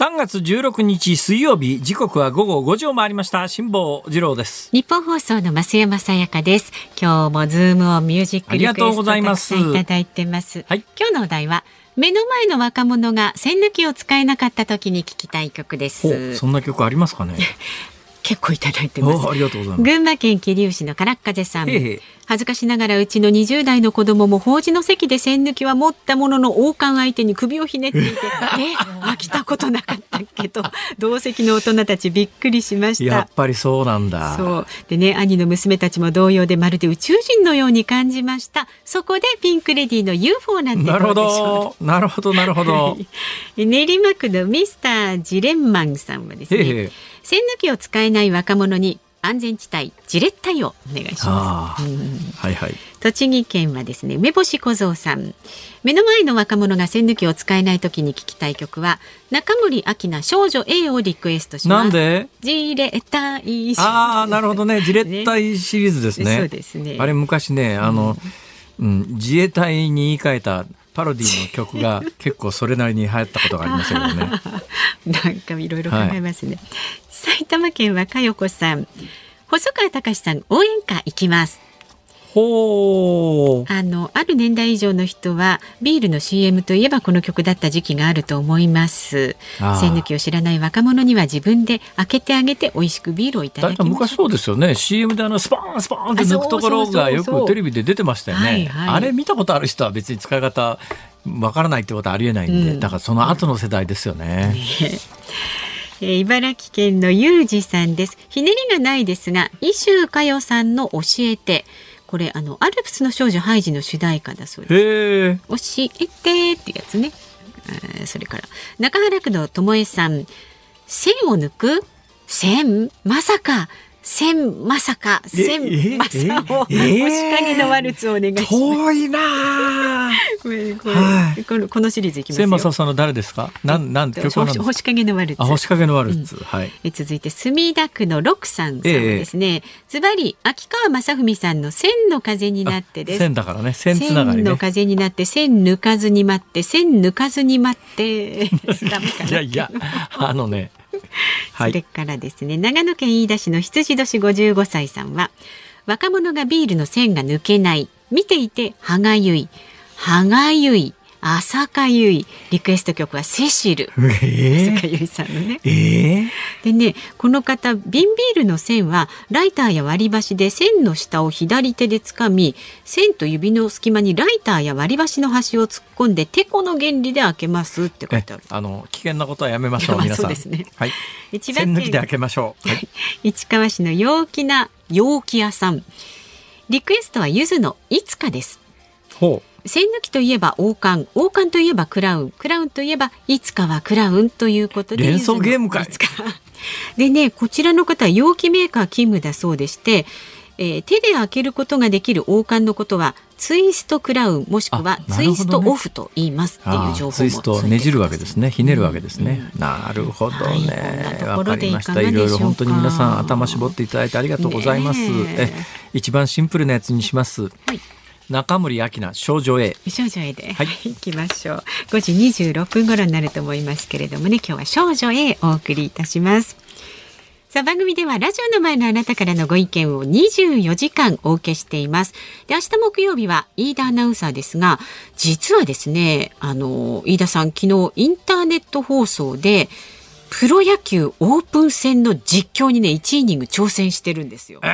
3月16日水曜日時刻は午後5時を回りました。辛坊治郎です。ニッポン放送の増山さやかです。今日もズームをミュージックリクエストたくさんいただいてます。はい、今日のお題は目の前の若者が栓抜きを使えなかった時に聞きたい曲です。そんな曲ありますかね。(laughs) 結構いただいてます。ありがとうございます。群馬県桐生市のからっ風さん。恥ずかしながらうちの20代の子供も法事の席で栓抜きは持ったものの王冠相手に首をひねっていて、(laughs) え、飽きたことなかったけ？ど、同席の大人たちびっくりしました。やっぱりそうなんだ。そう。でね、兄の娘たちも同様でまるで宇宙人のように感じました。そこでピンクレディの UFO なんて (laughs) なるほど。なるほど、なるほど。練馬区のミスタージレンマンさんはですね、栓抜きを使えない若者に安全地帯ジレッタイをお願いします、うん、はいはい。栃木県はですね梅干し小僧さん。目の前の若者が栓抜きを使えない時に聞きたい曲は中森明菜少女 A をリクエストします。なんで？ジレッタイああなるほどね。ジレッタイシリーズですね、ね、そうですね。あれ昔ねあの、うん、うん、自衛隊に言い換えたパロディの曲が結構それなりに流行ったことがありましたけどね。(laughs) なんかいろいろ考えますね。はい、埼玉県は佳代子さん、細川隆さん応援歌行きます。ほあのある年代以上の人はビールの CM といえばこの曲だった時期があると思います。栓抜きを知らない若者には自分で開けてあげて美味しくビールをいただき昔そうですよね。CM であのスパーンスパーンって抜くところがよくテレビで出てましたよね、はいはい、あれ見たことある人は別に使い方わからないってことはありえないんで、うん、だからその後の世代ですよね。(laughs) えー、茨城県のゆうじさんです。ひねりがないですが、伊集佳代さんの教えて。これあのアルプスの少女ハイジの主題歌だそうです。教えてってやつね。それから。中原区のともえさん線を抜く？線？まさか千まさか千まさを、えー、星影のワルツをお願いします。遠いなこれこれ、はい、このこのシリーズいきますよ。千正さんの誰ですか？なんなん曲は星影のワルツ。星影のワルツ。うん、はい。続いて墨田区の六さんさんですね。ズバリ秋川雅文さんの千の風になってです。千だからね。千つながり、ね、の風になって千抜かずに待って千抜かずに待って。(laughs) いやいやあのね。(laughs) それからですね、長野県飯田市の羊年55歳さんは若者がビールの線が抜けない見ていて歯がゆい歯がゆい浅香唯リクエスト曲はセシル、えー、浅香唯さんのね、えー、でねこの方瓶ビールの線はライターや割り箸で線の下を左手で掴み線と指の隙間にライターや割り箸の端を突っ込んでてこの原理で開けますって書いてある。あの危険なことはやめましょう (laughs) 皆さん。そうですね。はい。(laughs) 一番抜きで開けましょう、はい、市川市の陽気な陽気屋さん。リクエストはゆずのいつかです。ほう栓抜きといえば王冠。王冠といえばクラウン。クラウンといえばいつかはクラウンということで連想ゲームか。(laughs) でねこちらの方は容器メーカー勤務だそうでして、えー、手で開けることができる王冠のことはツイストクラウンもしくはツイストオフと言いますっていう情報も、ツイストねじるわけですね。ひねるわけですね、うん、なるほどね。わ、はい、かりました。いろいろ本当に皆さん頭絞っていただいてありがとうございます、え一番シンプルなやつにします、はい中森明菜少女 A 少女 A で、はい、行きましょう。5時26分頃になると思いますけれどもね今日は少女 A お送りいたします。さあ番組ではラジオの前のあなたからのご意見を24時間お受けしています。で明日木曜日は飯田アナウンサーですが実はですねあの飯田さん昨日インターネット放送でプロ野球オープン戦の実況にね1イニング挑戦してるんですよ。え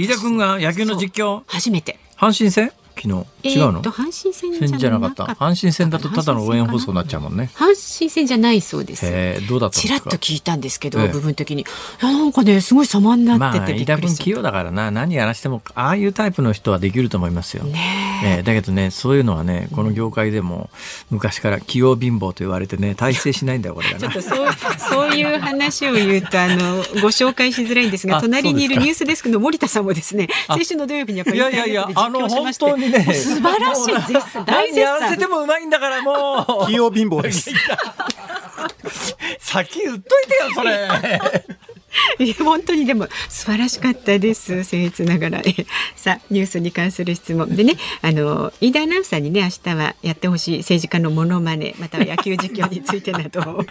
ー、飯田君が野球の実況？初めて。阪神戦？昨日。違うの、えー、阪神戦じゃなかった。阪神戦だとただの応援放送になっちゃうもんね。阪神戦じゃないそうです。えどうだったちらっと聞いたんですけど、部分的に。いやなんかねすごい様になっててびっくり、まあ、器用だからな。何やらしてもああいうタイプの人はできると思いますよ、ねえ。ー、だけどねそういうのはねこの業界でも昔から器用貧乏と言われてね大成しないんだよこれがちょっとそうそういう話を言うとあのご紹介しづらいんですが隣にいるニュースデスクの森田さんもですね先週の土曜日にやっぱりいやいやいやあの本当にね。素晴らしい大絶賛。やらせてもうまいんだからもう。器用貧乏です (laughs) (laughs) 先言っといてよそれ。(laughs) 本当にでも素晴らしかったです僭越ながらさあニュースに関する質問でねあの飯田アナウンサーにね明日はやってほしい政治家のモノマネまたは野球実況についてなどを。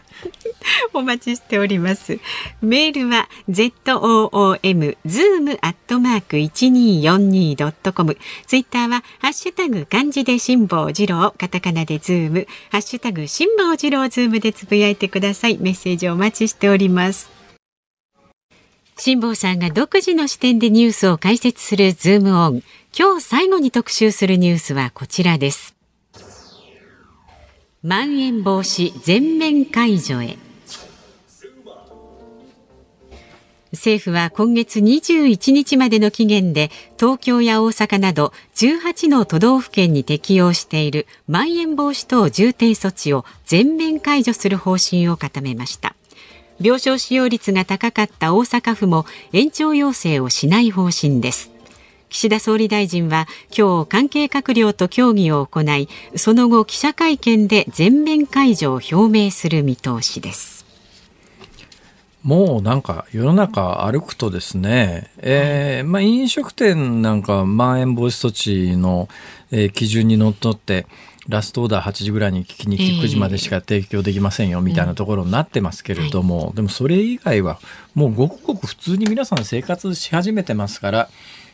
(laughs) お待ちしております。メールは z o o m zoom アットマーク一二四二ドットコム。ツイッターはハッシュタグ漢字で辛坊治郎カタカナでズーム。ハッシュタグ辛坊治郎ズームでつぶやいててくださいメッセージお待ちしております辛坊さんが独自の視点でニュースを解説するズームオン。今日最後に特集するニュースはこちらです。まん延防止全面解除へ。政府は今月21日までの期限で東京や大阪など18の都道府県に適用しているまん延防止等重点措置を全面解除する方針を固めました。病床使用率が高かった大阪府も延長要請をしない方針です。岸田総理大臣は今日関係閣僚と協議を行いその後記者会見で全面解除を表明する見通しです。もうなんか世の中歩くとですね、えー、まあ飲食店なんかまん延防止措置の、えー、基準にのっとってラストオーダー8時ぐらいに聞きに来て9時までしか提供できませんよみたいなところになってますけれども、でもそれ以外はもうごくごく普通に皆さん生活し始めてますから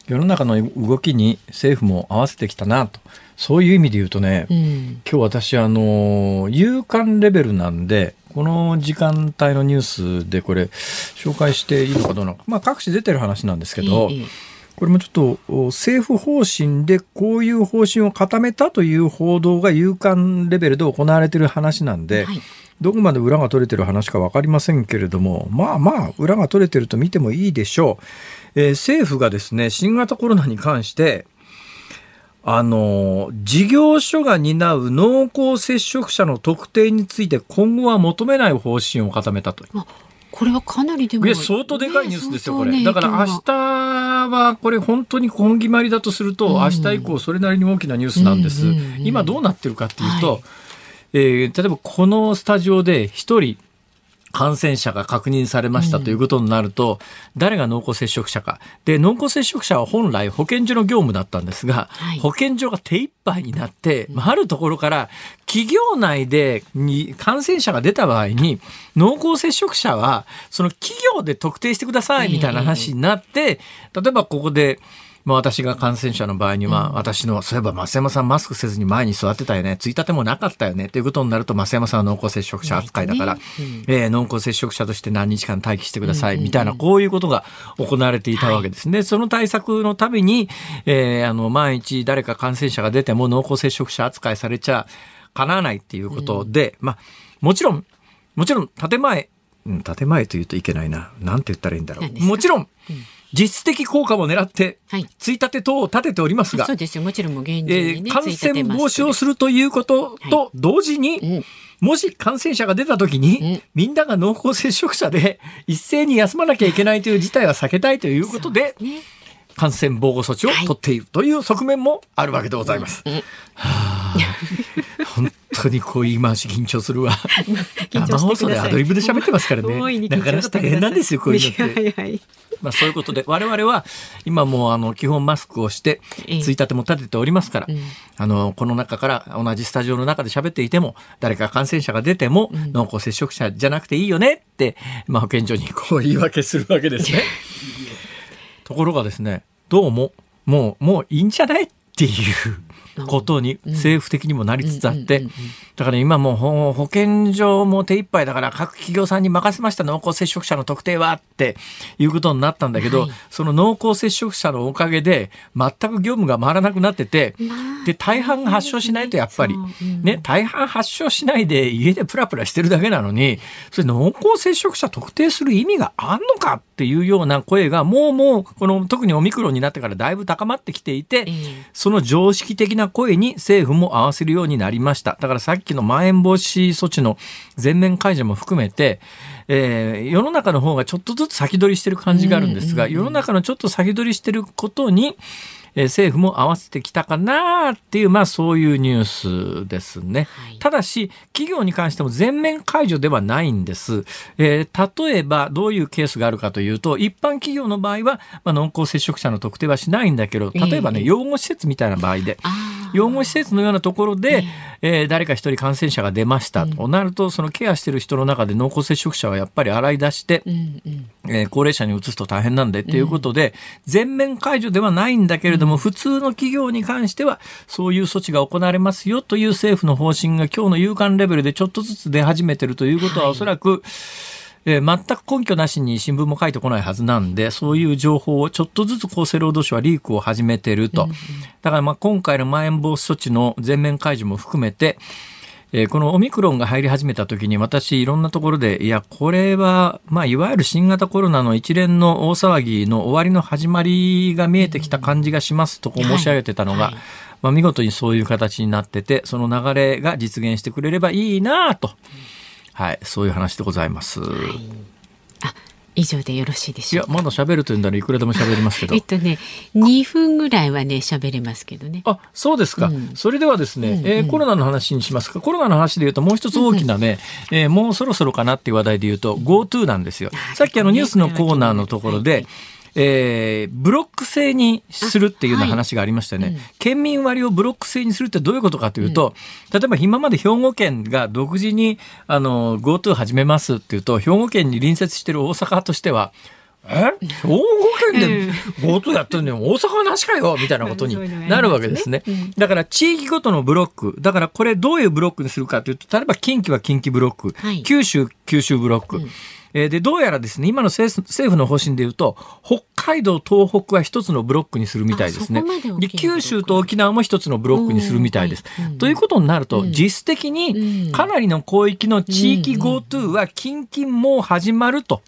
世の中の動きに政府も合わせてきたなとそういう意味で言うとね、うん、今日私あの夕刊レベルなんでこの時間帯のニュースでこれ紹介していいのかどうなのか、まあ、各地出てる話なんですけど、これもちょっと政府方針でこういう方針を固めたという報道が夕刊レベルで行われている話なんで、はい、どこまで裏が取れてる話か分かりませんけれどもまあまあ裏が取れてると見てもいいでしょう、えー、政府がですね新型コロナに関してあの、事業所が担う濃厚接触者の特定について今後は求めない方針を固めたと。これはかなりでも。相当でかいニュースですよ、これ。だから明日は、これ本当に本決まりだとすると、明日以降それなりに大きなニュースなんです。今どうなってるかっていうと、はい、えー、例えばこのスタジオで一人、感染者が確認されましたということになると、うん、誰が濃厚接触者か。で、濃厚接触者は本来保健所の業務だったんですが、はい、保健所が手一杯になって、あるところから企業内でに感染者が出た場合に、濃厚接触者はその企業で特定してくださいみたいな話になって、例えばここで、まあ、私が感染者の場合には、私の、そういえば増山さんマスクせずに前に座ってたよね、ついたてもなかったよね、ということになると、増山さんは濃厚接触者扱いだから、ねうん、えー、濃厚接触者として何日間待機してください、みたいな、こういうことが行われていたわけですね。はい、その対策のために、えー、あの、万一誰か感染者が出ても濃厚接触者扱いされちゃかなわないっていうことで、うん、まあ、もちろん、もちろん、建前、うん、建前と言うといけないな。なんて言ったらいいんだろう。もちろん、うん実質的効果も狙って、ついたて等を立てておりますが、そうですよ、もちろんも現状、ね、えー、感染防止をするということと同時に、はいうん。もし感染者が出た時に、みんなが濃厚接触者で一斉に休まなきゃいけないという事態は避けたいということで、ね、感染防護措置を取っているという側面もあるわけでございます。はい、はあ、本当にこう言い回し緊張するわ。(laughs) 生放送でアドリブで喋ってますからね。なかなか大変なんですよ、こういうのって。はいはいまあ、そういうことで我々は今もうあの基本マスクをしてついたても立てておりますから、あのこの中から同じスタジオの中で喋っていても誰か感染者が出ても濃厚接触者じゃなくていいよねって、まあ、保健所にこう言い訳するわけですね。ところがですねどうももうもういいんじゃないっていうことに政府的にもなりつつあって、だから今もう保健所も手一杯だから各企業さんに任せました。濃厚接触者の特定はっていうことになったんだけど、はい、その濃厚接触者のおかげで全く業務が回らなくなってて、で大半が発症しないとやっぱり、ね大半発症しないで家でプラプラしてるだけなのにそれ濃厚接触者特定する意味があんのかっていうような声がもうもうこの特にオミクロンになってからだいぶ高まってきていて、その常識的な声に政府も合わせるようになりました。だからさっきのまん延防止措置の全面解除も含めて、えー、世の中の方がちょっとずつ先取りしてる感じがあるんですが、世の中のちょっと先取りしてることに、え政府も合わせてきたかなっていう、まあそういうニュースですね。はい、ただし、企業に関しても全面解除ではないんです。えー、例えばどういうケースがあるかというと、一般企業の場合は、まあ、濃厚接触者の特定はしないんだけど、例えばね、えー、養護施設みたいな場合で、養護施設のようなところで、えー、誰か一人感染者が出ました。となると、そのケアしてる人の中で濃厚接触者はやっぱり洗い出して、うんうん、えー、高齢者に移すと大変なんでっていうことで、全面解除ではないんだけれども、普通の企業に関しては、そういう措置が行われますよという政府の方針が今日の夕刊レベルでちょっとずつ出始めてるということは、おそらく、えー、全く根拠なしに新聞も書いてこないはずなんで、そういう情報をちょっとずつ厚生労働省はリークを始めてると。だからまあ今回のまん延防止措置の全面解除も含めて、えー、このオミクロンが入り始めた時に私いろんなところで、いや、これは、まあ、いわゆる新型コロナの一連の大騒ぎの終わりの始まりが見えてきた感じがしますとこう申し上げてたのが、はい。はい、まあ、見事にそういう形になってて、その流れが実現してくれればいいなと、はい、そういう話でございます。はい以上でよろしいでしょういやまだ喋るというんならいくらでも喋りますけど。(laughs) えっとね2分ぐらいはね喋れますけどね。あそうですか、うん、それではですね、うんうん、えー、コロナの話にしますか？コロナの話で言うともう一つ大きなね、うん、えー、もうそろそろかなっていう話題で言うと GoTo なんですよ、さっきあのニュースのコーナーのところで、はいえー、ブロック制にするっていうような話がありましたね、はいうん、県民割をブロック制にするってどういうことかというと、うん、例えば今まで兵庫県が独自にあの GoTo 始めますっていうと兵庫県に隣接している大阪としてはえ？兵庫県で GoTo やってるのに大阪なしかよみたいなことになるわけですね。だから地域ごとのブロック、だからこれどういうブロックにするかというと、例えば近畿は近畿ブロック、はい、九州、九州ブロック、うんえで、どうやらですね、今の政府の方針でいうと、北海道、東北は一つのブロックにするみたいですね。で、九州と沖縄も一つのブロックにするみたいです。はい、ということになると、実質的にかなりの広域の地域 GoTo は近々もう始まると。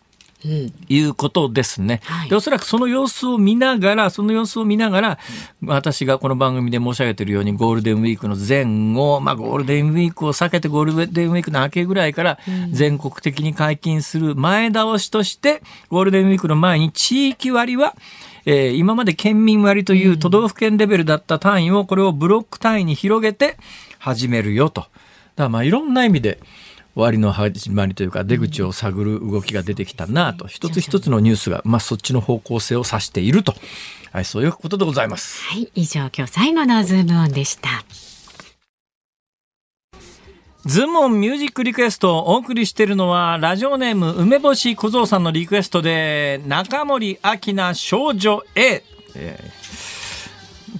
いうことですね、はい、でおそらくその様子を見ながらその様子を見ながら、私がこの番組で申し上げているようにゴールデンウィークの前後、まあ、ゴールデンウィークを避けてゴールデンウィークの明けぐらいから全国的に解禁する前倒しとしてゴールデンウィークの前に地域割はえー、今まで県民割という都道府県レベルだった単位をこれをブロック単位に広げて始めるよと。だからまあいろんな意味で終わりの始まりというか出口を探る動きが出てきたなと、一つ一つのニュースが、まあ、そっちの方向性を指していると、はい、そういうことでございます。はい、以上今日最後のズームオンでした。ズームオンミュージックリクエストをお送りしているのは、ラジオネーム梅干し小僧さんのリクエストで、中森明菜少女 A。えー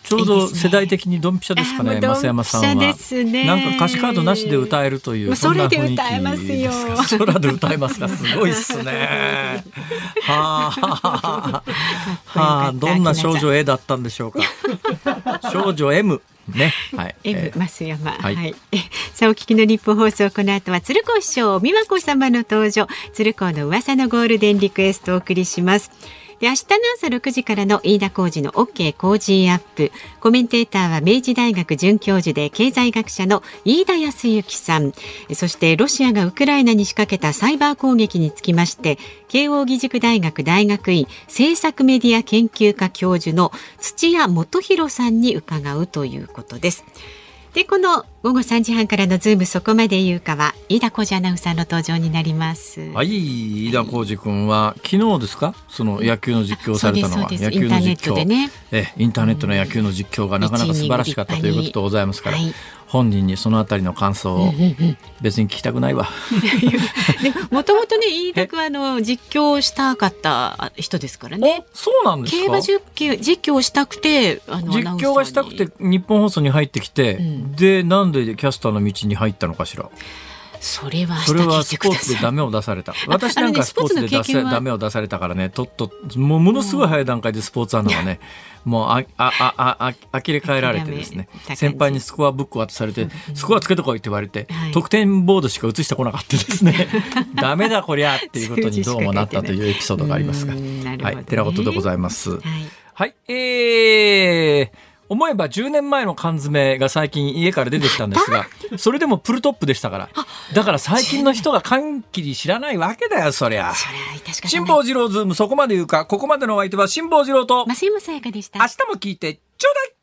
ちょうど世代的にドンピシャですかね、増山さんは。ですね。なんか歌詞カードなしで歌えるという、そんな雰囲気ですか。空で歌えますか、すごいっすね。(laughs) はあ、はあ、どんな少女 A だったんでしょうか。少女 M。ね、はい。M 増山、はい、はい。(laughs) さあお聞きの日本放送この後は鶴子師匠美和子様の登場、鶴子の噂のゴールデンリクエストをお送りします。で明日の朝6時からの飯田浩二の OK 工事アップコメンテーターは明治大学准教授で経済学者の飯田康之さんそしてロシアがウクライナに仕掛けたサイバー攻撃につきまして慶應義塾大学大学院政策メディア研究科教授の土屋大洋さんに伺うということです。でこの午後三時半からのズームそこまで言うかは飯田浩司アナウンサーの登場になります。はい飯田浩司君は昨日ですか？その野球の実況されたのは。野球の実況。ね。えインターネットの野球の実況がなかなか素晴らしかったということでございますから、はい、本人にそのあたりの感想を別に聞きたくないわ。もともとね飯田君あの実況したかった人ですからね。そうなんです競馬実況したくてあの実況がしたくて日本放送に入ってきて、うん、でなんでキャスターの道に入ったのかしら？それはそれはスポーツでダメを出された。私なんかスポーツで出せ、ダメを出されたからね、とっと、もうものすごい早い段階でスポーツアナがね、(laughs) もうあ、あ、あ、あ、あきれ返られてですね、先輩にスコアブック渡されて、スコアつけてこいって言われて、得点ボードしか映してこなかったですね、(laughs) ダメだこりゃっていうことにどうもなったというエピソードがありますが、はい、てなことでございます。はい、はい、えー、思えば10年前の缶詰が最近家から出てきたんですが、それでもプルトップでしたから。だから最近の人が缶切り知らないわけだよ、そりゃ。辛坊治郎ズームそこまで言うか、ここまでのお相手は辛坊治郎と、増山さやかでした。明日も聞いてちょうだい